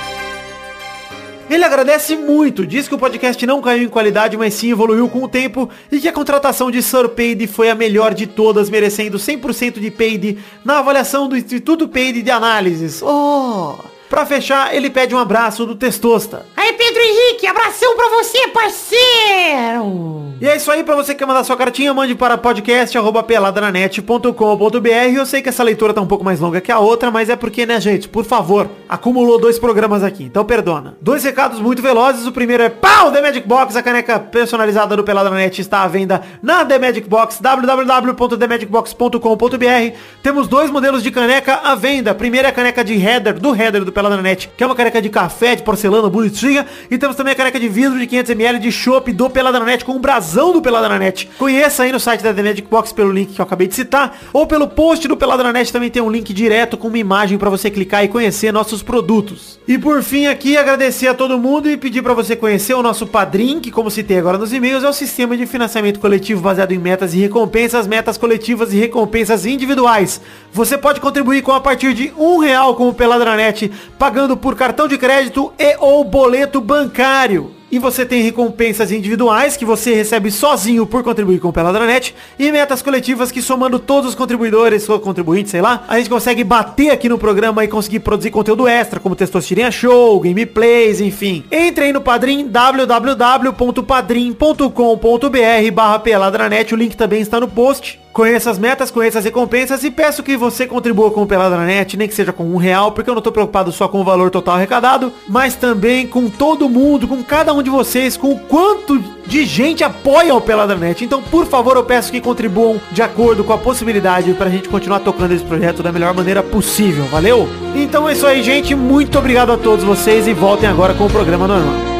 Ele agradece muito, diz que o podcast não caiu em qualidade, mas sim evoluiu com o tempo e que a contratação de Sir Paid foi a melhor de todas, merecendo 100% de Paid na avaliação do Instituto Paid de Análises. Oh! Pra fechar, ele pede um abraço do Testosta. Aí, Pedro Henrique, abração pra você, parceiro! E é isso aí, pra você que quer mandar sua cartinha, mande para podcast.peladranet.com.br Eu sei que essa leitura tá um pouco mais longa que a outra, mas é porque, né, gente, por favor, acumulou dois programas aqui, então perdona. Dois recados muito velozes, o primeiro é pau, The Magic Box, a caneca personalizada do Peladranet está à venda na The Magic Box, www.themagicbox.com.br Temos dois modelos de caneca à venda, primeiro é a caneca de header, do header do Peladranet, que é uma caneca de café, de porcelana bonitinha, e temos também a caneca de vidro de 500ml de chopp do Peladranet com um brasão do Peladranet. Conheça aí no site da The Magic Box pelo link que eu acabei de citar, ou pelo post do Peladranet também tem um link direto com uma imagem para você clicar e conhecer nossos produtos. E por fim aqui, agradecer a todo mundo e pedir para você conhecer o nosso Padrim, que como citei agora nos e-mails, é o sistema de financiamento coletivo baseado em metas e recompensas, metas coletivas e recompensas individuais. Você pode contribuir com a partir de um real com o Peladranet, pagando por cartão de crédito e ou boleto bancário. E você tem recompensas individuais que você recebe sozinho por contribuir com o Peladranet e metas coletivas que somando todos os contribuidores ou contribuintes, sei lá, a gente consegue bater aqui no programa e conseguir produzir conteúdo extra, como Testosterinha Show, gameplays, enfim. Entre aí no Padrim, www.padrim.com.br barra Peladranet, o link também está no post. Conheça as metas, conheça as recompensas e peço que você contribua com o Peladranet, nem que seja com um real, porque eu não tô preocupado só com o valor total arrecadado, mas também com todo mundo, com cada um de vocês, com o quanto de gente apoia o Peladranet. Então, por favor, eu peço que contribuam de acordo com a possibilidade pra gente continuar tocando esse projeto da melhor maneira possível, valeu? Então é isso aí, gente. Muito obrigado a todos vocês e voltem agora com o programa normal.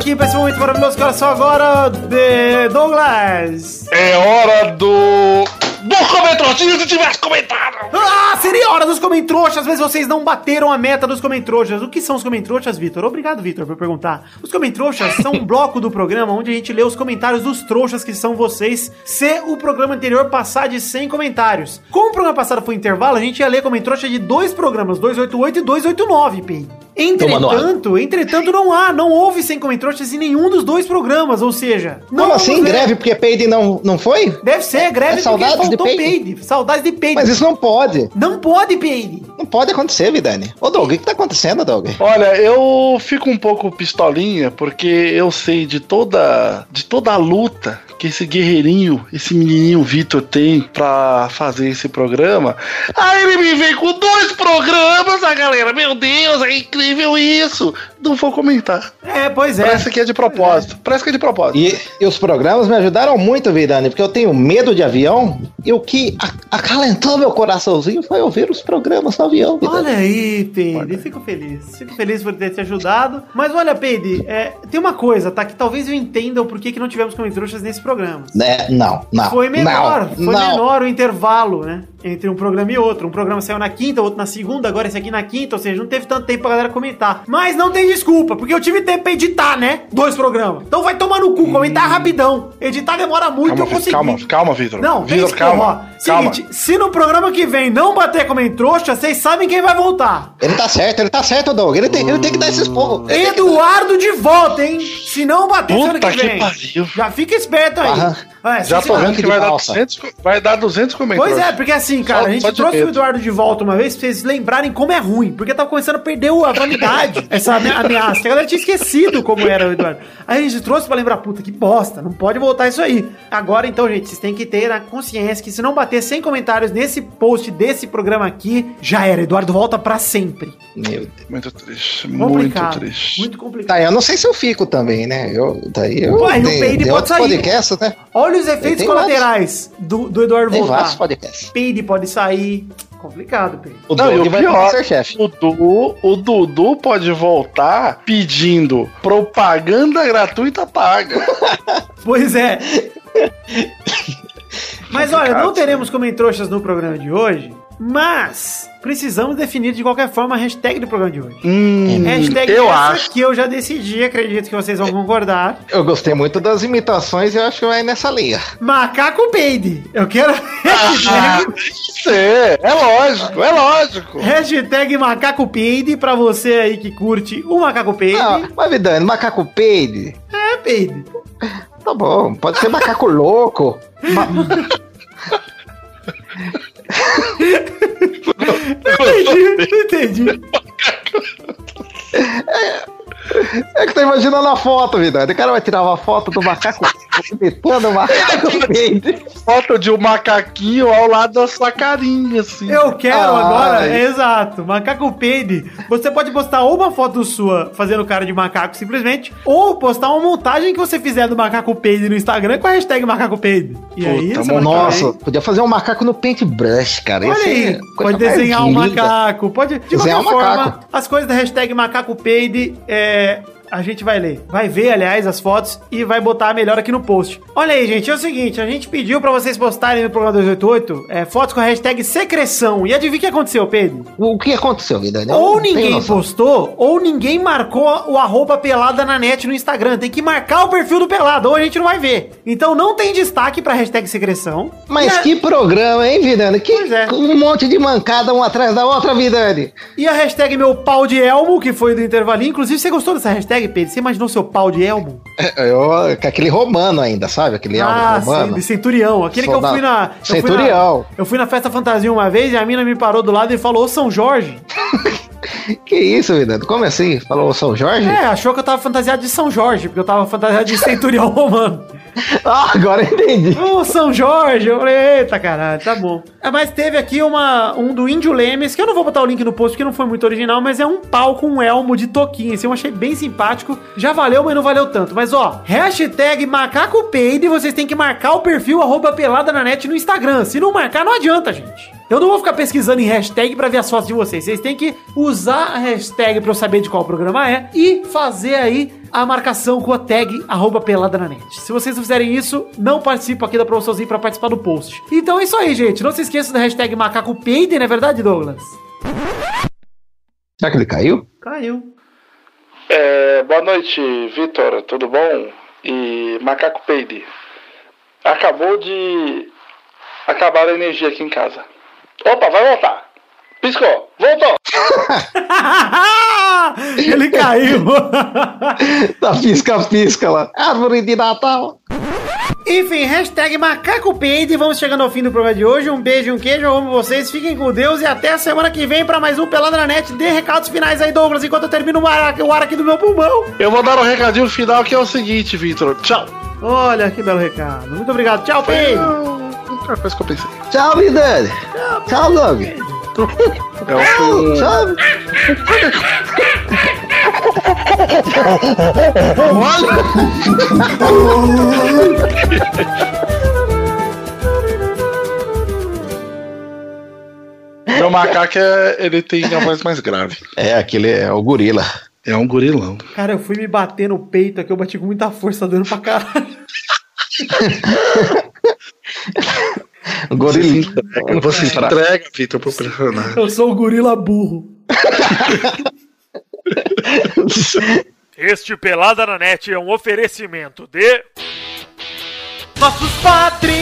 Aqui pra esse momento maravilhoso que só agora, de Douglas. É hora do. Do comentroxinho se tivesse comentado! Ah, seria hora dos comentroxas. Às vezes vocês não bateram a meta dos comentroxas. O que são os comentroxas, Vitor? Obrigado, Vitor, por perguntar. Os comentroxas são um bloco do programa onde a gente lê os comentários dos trouxas que são vocês, se o programa anterior passar de 100 comentários. Como o programa passado foi intervalo, a gente ia ler comentroxa de dois programas, 288 e 289, Pi. Entretanto, entretanto, não há, não houve 100 comentroxas em nenhum dos dois programas, ou seja... não Como assim? ler. Greve porque Peide não, não foi? Deve ser, greve É porque de faltou Peide? Peide. Saudades de peide. Mas isso não pode. Não pode, peide. Não pode acontecer, Vidani. Ô, Doug, o que tá acontecendo, Doug? Olha, eu fico um pouco pistolinha porque eu sei de toda de toda a luta que esse guerreirinho, esse menininho Vitor tem pra fazer esse programa. Aí ele me vem com dois programas, a galera, meu Deus, é incrível isso. Não vou comentar. É, pois é. Parece que é de propósito. Parece que é de propósito. E, e os programas me ajudaram muito, Vidani, porque eu tenho medo de avião e o que acalentou meu coraçãozinho foi ouvir os programas no avião, Vidani. Olha aí, Peide, fico feliz. Fico feliz por ter te ajudado. Mas olha, Peide, é, tem uma coisa, tá? Que talvez eu entenda o porquê que não tivemos comentrouxas nesse programa. É, não, não. Foi menor, não, foi não. menor o intervalo, né? Entre um programa e outro. Um programa saiu na quinta, outro na segunda, agora esse aqui na quinta, ou seja, não teve tanto tempo pra galera comentar. Mas não tem desculpa, porque eu tive tempo pra editar, né? Dois programas. Então vai tomar no cu, comentar rapidão. Editar demora muito, Calma, eu consegui. calma, calma, Vitor. Não, Vitor, calma. calma. calma. Seguinte, se no programa que vem não bater como em trouxa, vocês sabem quem vai voltar. Ele tá certo, ele tá certo, Doug. Ele tem, ele tem que dar esses que- Eduardo de volta, hein? Se não bater Puta que que vem. pariu. Já fica esperto aí. Aham. É, Já tô vendo que vai dar, balsa. 200, co- vai dar 200 comentários. Pois é, porque assim, cara, Só- a gente trouxe o medo. Eduardo de volta uma vez pra vocês lembrarem como é ruim, porque tava começando a perder a vanidade, <laughs> essa ame- ameaça. A galera tinha esquecido como era o Eduardo. Aí a gente trouxe pra lembrar, puta, que bosta, não pode voltar isso aí. Agora, então, gente, vocês têm que ter a consciência que se não bater 100 comentários nesse post desse programa aqui, já era. Eduardo volta pra sempre. Meu Deus. Muito triste, Complicado. muito triste. Muito complicado. Tá, eu não sei se eu fico também, né? Eu, daí eu. Ué, e o Peide pode sair. podcasts, né? Olha os efeitos colaterais do, do Eduardo Tem vários voltar. podcasts. Peide pode sair. Complicado, Peide. O Não, e o vai pior, ser chefe. o Dudu, o Dudu pode voltar pedindo propaganda gratuita paga. <laughs> Pois é. <laughs> Mas olha, não teremos comentroxas no programa de hoje, mas precisamos definir de qualquer forma a hashtag do programa de hoje. Hum, hashtag eu essa acho. que eu já decidi, acredito que vocês vão concordar. Eu gostei muito das imitações e eu acho que vai nessa linha. Macaco peide. Eu quero Ah, <laughs> hashtag, é lógico, é lógico. hashtag macaco peide pra você aí que curte o macaco peide. Ah, mas Vidani, macaco peide. É peide. Tá bom, pode ser macaco louco. Ma- <laughs> <laughs> Entendi, entendi. É <laughs> que tô imaginando a foto, Vidani. O cara vai tirar uma foto do macaco imitando o macaco <laughs> peide. Foto de um macaquinho ao lado da sua carinha, assim. Eu quero Ai. agora, exato, macaco peide. Você pode postar ou uma foto sua fazendo cara de macaco simplesmente, ou postar uma montagem que você fizer do macaco peide no Instagram com a hashtag macaco peide. E aí, você Nossa, podia fazer um macaco no paintbrush, cara. Olha aí, pode desenhar um linda. macaco, pode. De Desenhar qualquer um forma, macaco. as coisas da hashtag macaco peide, é. れ A gente vai ler. Vai ver, aliás, as fotos e vai botar melhor aqui no post. Olha aí, gente, é o seguinte: a gente pediu pra vocês postarem no programa 288 é, fotos com a hashtag secreção. E adivinha o que aconteceu, Pedro? O que aconteceu, Vidani? Eu Ou ninguém postou, ou ninguém marcou o arroba pelada na net no Instagram. Tem que marcar o perfil do pelado, ou a gente não vai ver. Então não tem destaque pra hashtag secreção. Mas a- que programa, hein, Vidani? Que, Pois é. Um monte de mancada um atrás da outra, Vidani. E a hashtag meu pau de elmo, que foi do intervalinho. Inclusive, você gostou dessa hashtag, Pedro? Você imaginou seu pau de elmo? É, Eu, com aquele romano ainda, sabe? Aquele Ah, sim, romano. de centurião. Aquele que eu Soldado. fui na... eu fui na- Centurião. Eu fui na festa fantasia uma vez e a mina me parou do lado e falou, "Ô, São Jorge. <laughs> Que isso, Vidani? Como assim? Falou São Jorge? É, achou que eu tava fantasiado de São Jorge, porque eu tava fantasiado de centurião <laughs> romano. <laughs> Ah, agora entendi. Ô, São Jorge! Eu falei, eita caralho, tá bom. É, mas teve aqui uma, um do Índio Lemes, que eu não vou botar o link no post porque não foi muito original, mas é um pau com um elmo de toquinho. Assim, eu achei bem simpático. Já valeu, mas não valeu tanto. Mas ó, hashtag macacopeide, vocês têm que marcar o perfil arroba pelada na net no Instagram. Se não marcar, não adianta, gente. Eu não vou ficar pesquisando em hashtag pra ver as fotos de vocês. Vocês têm que usar a hashtag pra eu saber de qual programa é e fazer aí a marcação com a tag arroba pelada na net. Se vocês não fizerem isso, não participam aqui da promoçãozinha pra participar do post. Então é isso aí, gente. Não se esqueça da hashtag macaco peide, não é verdade, Douglas? Será que ele caiu? Caiu. É, boa noite, Vitor, tudo bom? E Macaco Peide. Acabou de acabar a energia aqui em casa. Opa, vai voltar. Piscou, voltou. <laughs> Ele caiu. Tá pisca-pisca lá. Árvore de Natal. Enfim, hashtag macaco peide. Vamos chegando ao fim do programa de hoje. Um beijo um queijo. Eu amo vocês. Fiquem com Deus e até a semana que vem pra mais um Pelada na Net. Dê recados finais aí, Douglas, enquanto eu termino o ar, o ar aqui do meu pulmão. Eu vou dar um recadinho final que é o seguinte, Vitor. Tchau. Olha que belo recado. Muito obrigado. Tchau, Peide. Outra coisa que eu pensei. Tchau, Vidani. Tchau, Doug. É o Tchau. Meu macaco é, ele tem a voz mais grave. É, aquele é o gorila. É um gorilão. Cara, eu fui me bater no peito aqui. Eu bati com muita força, dando pra caralho. <laughs> O gorila. Você se entrega, Vitor, pro personagem. Eu sou o gorila burro. Este Pelada na Net é um oferecimento de. Nossos patrins!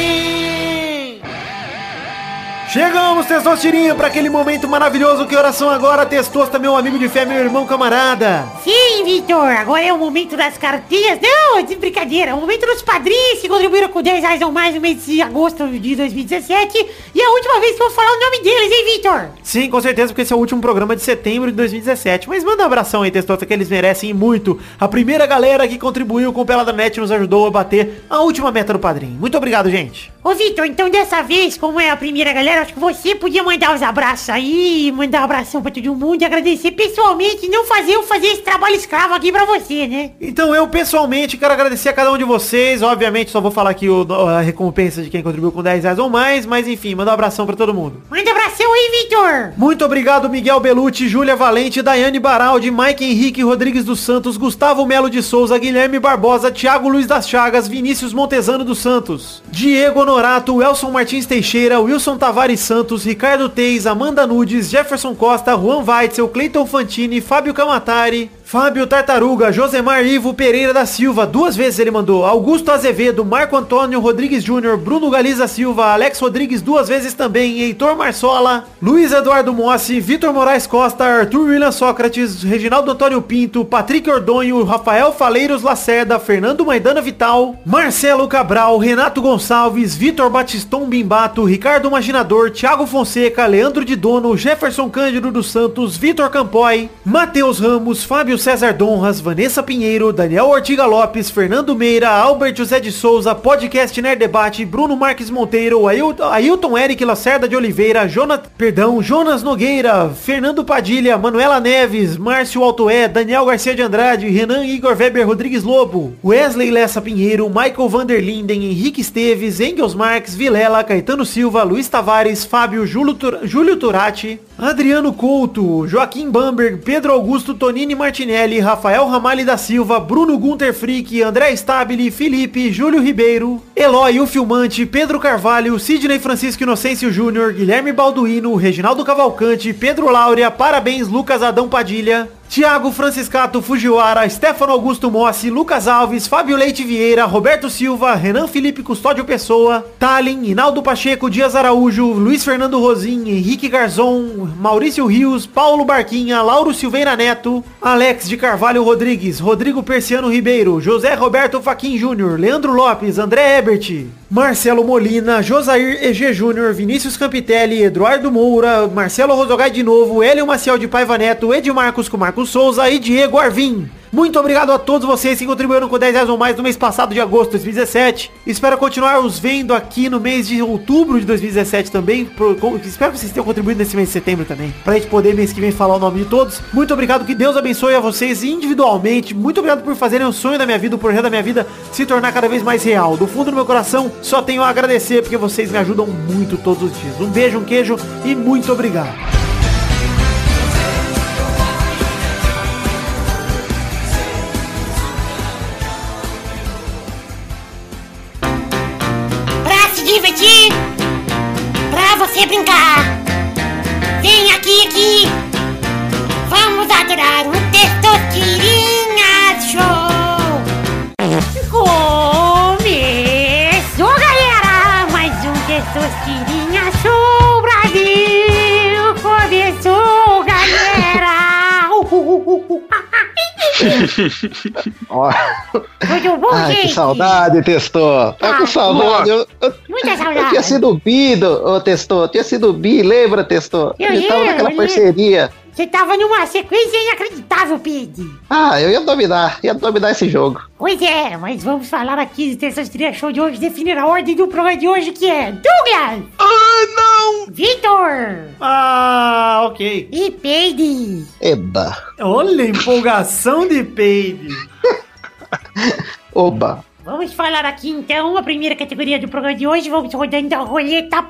Chegamos, Testosterinha, para aquele momento maravilhoso. Que oração agora, Testosta, meu amigo de fé, meu irmão camarada. Sim, Vitor, agora é o momento das cartinhas. Não, de brincadeira, é o momento dos padrinhos que contribuíram com 10 reais ou mais no mês de agosto de 2017. E é a última vez que eu vou falar o nome deles, hein, Vitor? Sim, com certeza, porque esse é o último programa de setembro de 2017. Mas manda um abração aí, Testosta, que eles merecem muito. A primeira galera que contribuiu com o Pelada Net nos ajudou a bater a última meta do padrinho. Muito obrigado, gente. Ô, Vitor, então dessa vez, como é a primeira galera, acho que você podia mandar os abraços aí, mandar um abração pra todo mundo e agradecer pessoalmente, não fazer eu fazer esse trabalho escravo aqui pra você, né? Então eu pessoalmente quero agradecer a cada um de vocês. Obviamente só vou falar aqui o- a recompensa de quem contribuiu com 10 reais ou mais, mas enfim, manda um abração pra todo mundo. Manda abração aí, Vitor! Muito obrigado, Miguel Belucci, Júlia Valente, Daiane Baraldi, Mike Henrique Rodrigues dos Santos, Gustavo Melo de Souza, Guilherme Barbosa, Thiago Luiz das Chagas, Vinícius Montezano dos Santos, Diego Honorato, Elson Martins Teixeira, Wilson Tavares Santos, Ricardo Teis, Amanda Nudes, Jefferson Costa, Juan Weitzel, Cleiton Fantini, Fábio Camatari, Fábio Tartaruga, Josemar Ivo Pereira da Silva, duas vezes ele mandou, Augusto Azevedo, Marco Antônio Rodrigues Júnior, Bruno Galiza Silva, Alex Rodrigues duas vezes também, Heitor Marsola, Luiz Eduardo Mossi, Vitor Moraes Costa, Arthur William Sócrates, Reginaldo Antônio Pinto, Patrick Ordonho, Rafael Faleiros Lacerda, Fernando Maidana Vital, Marcelo Cabral, Renato Gonçalves, Vitor Batiston Bimbato, Ricardo Maginador, Thiago Fonseca, Leandro de Dono, Jefferson Cândido dos Santos, Vitor Campoy, Matheus Ramos, Fábio César Donras, Vanessa Pinheiro, Daniel Ortiga Lopes, Fernando Meira, Albert José de Souza, Podcast Nerd Debate, Bruno Marques Monteiro, Ailton, Ailton Eric Lacerda de Oliveira, Jonas, perdão, Jonas Nogueira, Fernando Padilha, Manuela Neves, Márcio Altoé, Daniel Garcia de Andrade, Renan Igor Weber Rodrigues Lobo, Wesley Lessa Pinheiro, Michael Vanderlinden, Henrique Esteves, Engels Marques, Vilela, Caetano Silva, Luiz Tavares, Fábio Júlio, Tur Júlio Turati, Adriano Couto, Joaquim Bamberg, Pedro Augusto Tonini Martinelli, Rafael Ramalho da Silva, Bruno Gunter Frick, André Stabile, Felipe, Júlio Ribeiro, Eloy, o Filmante, Pedro Carvalho, Sidney Francisco Inocêncio Júnior, Guilherme Balduino, Reginaldo Cavalcante, Pedro Laura, parabéns Lucas Adão Padilha, Tiago Franciscato Fujiwara, Stefano Augusto Mossi, Lucas Alves, Fábio Leite Vieira, Roberto Silva, Renan Felipe Custódio Pessoa, Talin, Inaldo Pacheco, Dias Araújo, Luiz Fernando Rosim, Henrique Garzon, Maurício Rios, Paulo Barquinha, Lauro Silveira Neto, Alex de Carvalho Rodrigues, Rodrigo Persiano Ribeiro, José Roberto Faquin Júnior, Leandro Lopes, André Ebert, Marcelo Molina, Josair EG Júnior, Vinícius Campitelli, Eduardo Moura, Marcelo Rosogai de novo, Hélio Maciel de Paiva Neto, Edmarcos com Marcos Souza e Diego Arvim. Muito obrigado a todos vocês que contribuíram com 10 reais ou mais no mês passado de agosto de 2017. Espero continuar os vendo aqui no mês de outubro de 2017 também. Pro- com- espero que vocês tenham contribuído nesse mês de setembro também. Pra gente poder mês que vem falar o nome de todos. Muito obrigado, que Deus abençoe a vocês individualmente. Muito obrigado por fazerem o sonho da minha vida, o projeto da minha vida se tornar cada vez mais real. Do fundo do meu coração, só tenho a agradecer porque vocês me ajudam muito todos os dias. Um beijo, um queijo e muito obrigado. Vamos adorar o Ó. Muito bom, Ai, que gente. saudade, Testor. Tá Ah, com saudade. Eu, eu, Muita eu saudade. tinha sido bi, do, ô, Testor. Eu tinha sido bi, lembra, Testor? Eu gente tava naquela eu parceria. Você tava numa sequência inacreditável, Pedro. Ah, eu ia dominar. Ia dominar esse jogo. Pois é, mas vamos falar aqui do Testosterinha Show de hoje, definir a ordem do programa de hoje, que é Douglas, Ah, não! Vitor Ah, ok. e Peide. Eba. Olha a empolgação de peide. <laughs> Oba. Vamos falar aqui então a primeira categoria do programa de hoje. Vamos rodando a roleta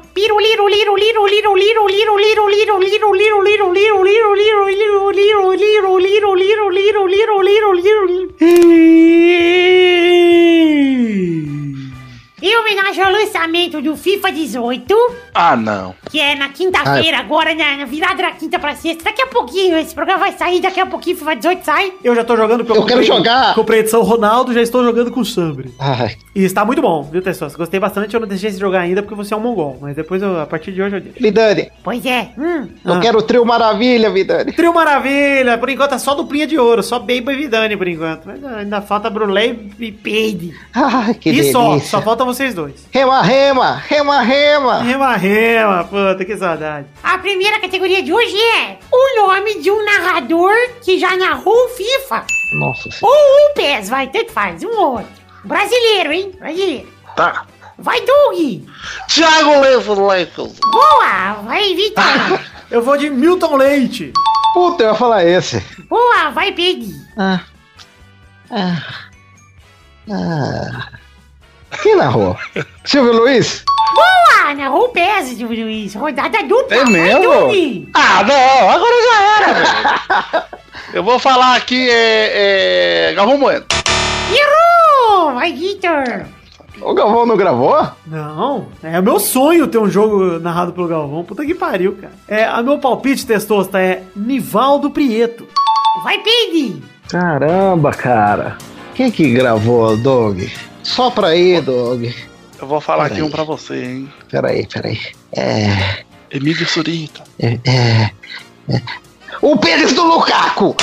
Em homenagem ao lançamento do FIFA 18, Ah, não. que é na quinta-feira, agora na, na virada da quinta pra sexta. Daqui a pouquinho, esse programa vai sair, daqui a pouquinho FIFA 18 sai. Eu já tô jogando pelo Eu quero jogar. Comprei a edição Ronaldo, já estou jogando com o Sambre. Ai, E está muito bom, viu, Tessos? Gostei bastante, eu não deixei de jogar ainda porque você é um mongol. Mas depois, eu, a partir de hoje, eu deixo. Vidani. Pois é, hum. Eu Ah. quero o trio maravilha, Vidani. Trio Maravilha, por enquanto é só duplinha de ouro, só Baby e Vidani por enquanto. Mas ainda falta Brulé e Peide. Ai, que E delícia. só, só faltam vocês dois. Rema, rema, rema, rema. Rema, rema, puta, que saudade. A primeira categoria de hoje é o nome de um narrador que já narrou o FIFA. Nossa Ou um PES, vai, tanto faz, um ou outro. Brasileiro, hein? Brasileiro. Tá. Vai, Doug. Thiago Leifel. Boa, vai, Vitor. Eu vou de Milton Leite. Puta, eu ia falar esse. Boa, vai, Peg. Ah. Ah. Ah. Quem narrou? Silvio Luiz? Boa, narrou o PES, Silvio Luiz. Rodada dupla. É mesmo? Ah, não, agora já era, velho. <laughs> Eu vou falar aqui, é. é Galvão Bueno. Errou, vai, Vitor. O Galvão não gravou? Não, é o meu sonho ter um jogo narrado pelo Galvão. Puta que pariu, cara. É, a meu palpite, Testosta, é Nivaldo Prieto. Vai, Peg. Caramba, cara. Quem que gravou, Doug? Só pra aí, Doug. Eu vou falar aqui Peraí. um pra você, hein? Peraí, peraí. É. Emílio Surita. É. é, é. O Pérez do Lukaku!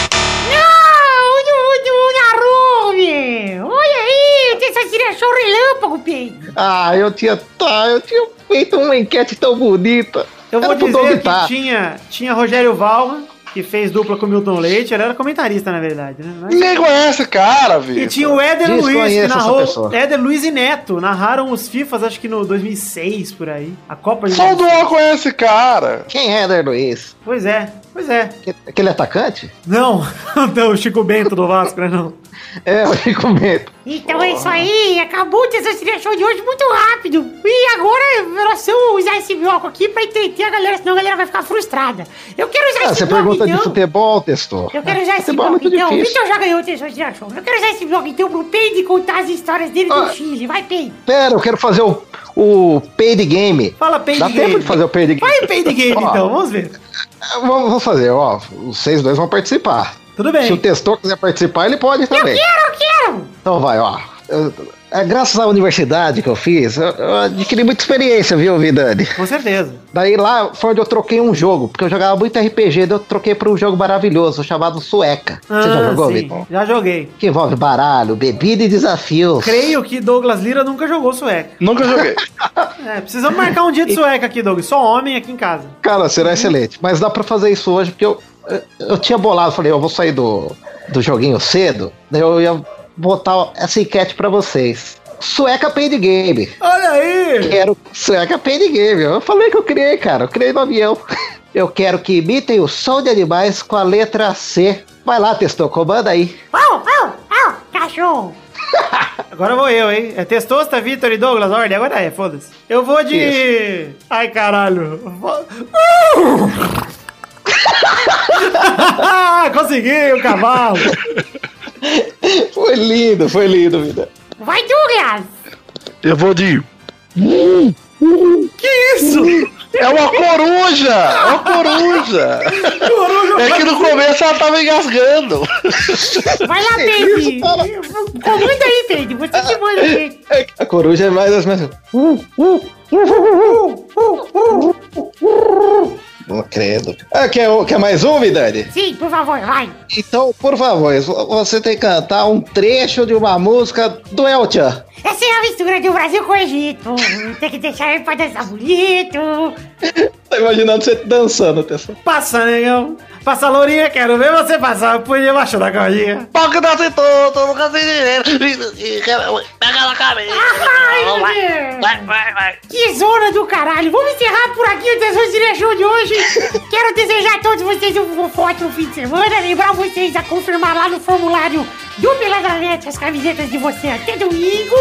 Não, o do meu. Olha aí, tem essa direção relâmpago, Peg. Ah, eu tinha. Tá, eu tinha feito uma enquete tão bonita. Eu vou Era dizer que tá. tinha, tinha Rogério Valra, que fez dupla com o Milton Leite. Ele era comentarista, na verdade, né? Mas- Ninguém conhece esse cara, Vitor. E tinha o Éder Luiz, que narrou. Éder Luiz e Neto narraram os FIFAs, acho que no 2006, por aí. A Copa de Só o Duan conhece esse cara. Quem é Éder Luiz? Pois é, pois é. Aquele atacante? Não, <laughs> não, o Chico Bento do Vasco, né? Não. <laughs> É, eu fico medo. Então é isso aí, acabou o Tesouro Show de hoje muito rápido. E agora nós vamos usar esse bloco aqui pra entreter a galera, senão a galera vai ficar frustrada. Eu quero usar Ah, esse você bloco pergunta de então. futebol, testou. Eu quero usar esse Futebol é bloco muito então. O difícil. Vitor já ganhou o Tesouro Show. Eu quero usar esse bloco então pro Peide contar as histórias dele Ah. do Chile. Vai, Peide. Pera, eu quero fazer o, o paid game. Fala Paid Dá Game. tempo de fazer o paid game? Vai Paid Game <laughs> então, vamos ver. Vamos, fazer, ó. Vocês dois vão participar. Tudo Se o bem. testor quiser participar, ele pode também. Quero, eu quero. Então vai, ó. Eu- graças à universidade que eu fiz, eu, eu adquiri muita experiência, viu, Vidani? Com certeza. Daí lá foi onde eu troquei um jogo, porque eu jogava muito RPG, daí eu troquei para um jogo maravilhoso chamado Sueca. Você já Ah, jogou, sim, Vitor? Já joguei. Que envolve baralho, bebida e desafios. Creio que Douglas Lira nunca jogou sueca. Nunca joguei. <laughs> É, precisamos marcar um dia de sueca aqui, Douglas. Só homem aqui em casa. Cara, será excelente. Mas dá pra fazer isso hoje, porque eu, eu, eu tinha bolado, falei, eu vou sair do, do joguinho cedo, eu ia botar essa enquete pra vocês. Sueca Paid Game. Olha aí! Quero Sueca Paid Game. Eu falei que eu criei, cara. Eu criei no avião. <laughs> Eu quero que imitem o som de animais com a letra C. Vai lá, testou, comanda aí. Au, au, au, cachorro. <laughs> Agora vou eu, hein? É Testosta, Vitor e Douglas, ordem. Agora é, foda-se. Eu vou de... Ai, caralho. <laughs> Consegui o cavalo. Foi lindo, foi lindo, vida. Vai, Douglas. Eu vou de. Que isso? É uma coruja! É uma coruja! É que no começo ela tava engasgando. Vai lá, Peide. Comanda aí, Peide. Você que manda, Peide. A coruja é mais as mesmas. Não credo. Ah, quer, quer mais um, Vidani? Sim, por favor, vai. Então, por favor, você tem que cantar um trecho de uma música do El Chan. Essa é a mistura do Brasil com o Egito. <laughs> Tem que deixar ele pra dançar bonito. <laughs> Tô imaginando você dançando, Tessa. Passa, negão. Passa, Lourinha. Quero ver você passar. Põe debaixo da cordinha. Pau que nasce todo, nunca sei dinheiro. Pega na cabeça. Ai. Vai, vai, vai. Que zona do caralho! Vamos encerrar por aqui o de Show de hoje. <laughs> Quero desejar a todos vocês um forte fim de semana. Lembrar vocês a confirmar lá no formulário do Peladranet as camisetas de você até domingo,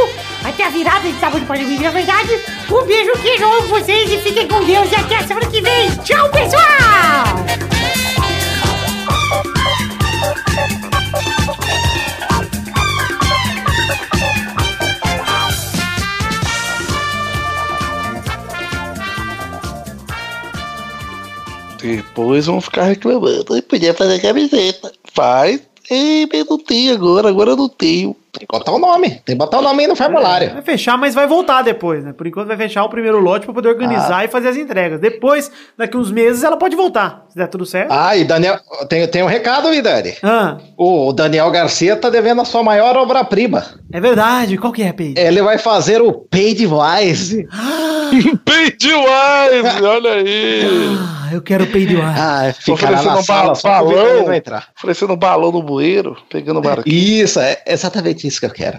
até a virada de sábado para domingo, na verdade. Um beijo, queijo, amo vocês e fiquem com Deus. E até a semana que vem. Tchau, pessoal! Depois vão ficar reclamando. Eu podia fazer camiseta. Faz. Ei, mas não tenho agora, agora não tenho. Tem que botar o nome. Tem que botar o nome aí no formulário. Vai fechar, mas vai voltar depois, né? Por enquanto vai fechar o primeiro lote pra poder organizar e fazer as entregas. Depois, daqui uns meses, ela pode voltar. Se der tudo certo. Ah, e Daniel, tem, tem um recado, Vidani. Ah, O Daniel Garcia tá devendo a sua maior obra-prima. é verdade. Qual que é, Peide? Ele vai fazer o Paid Wise. Bem demais, olha aí. Ah, eu quero Peide Ar. Ah, ficará na um sala, ba- só balão. Entrar. Oferecendo um balão no bueiro, pegando barquinho. Isso, é exatamente isso que eu quero.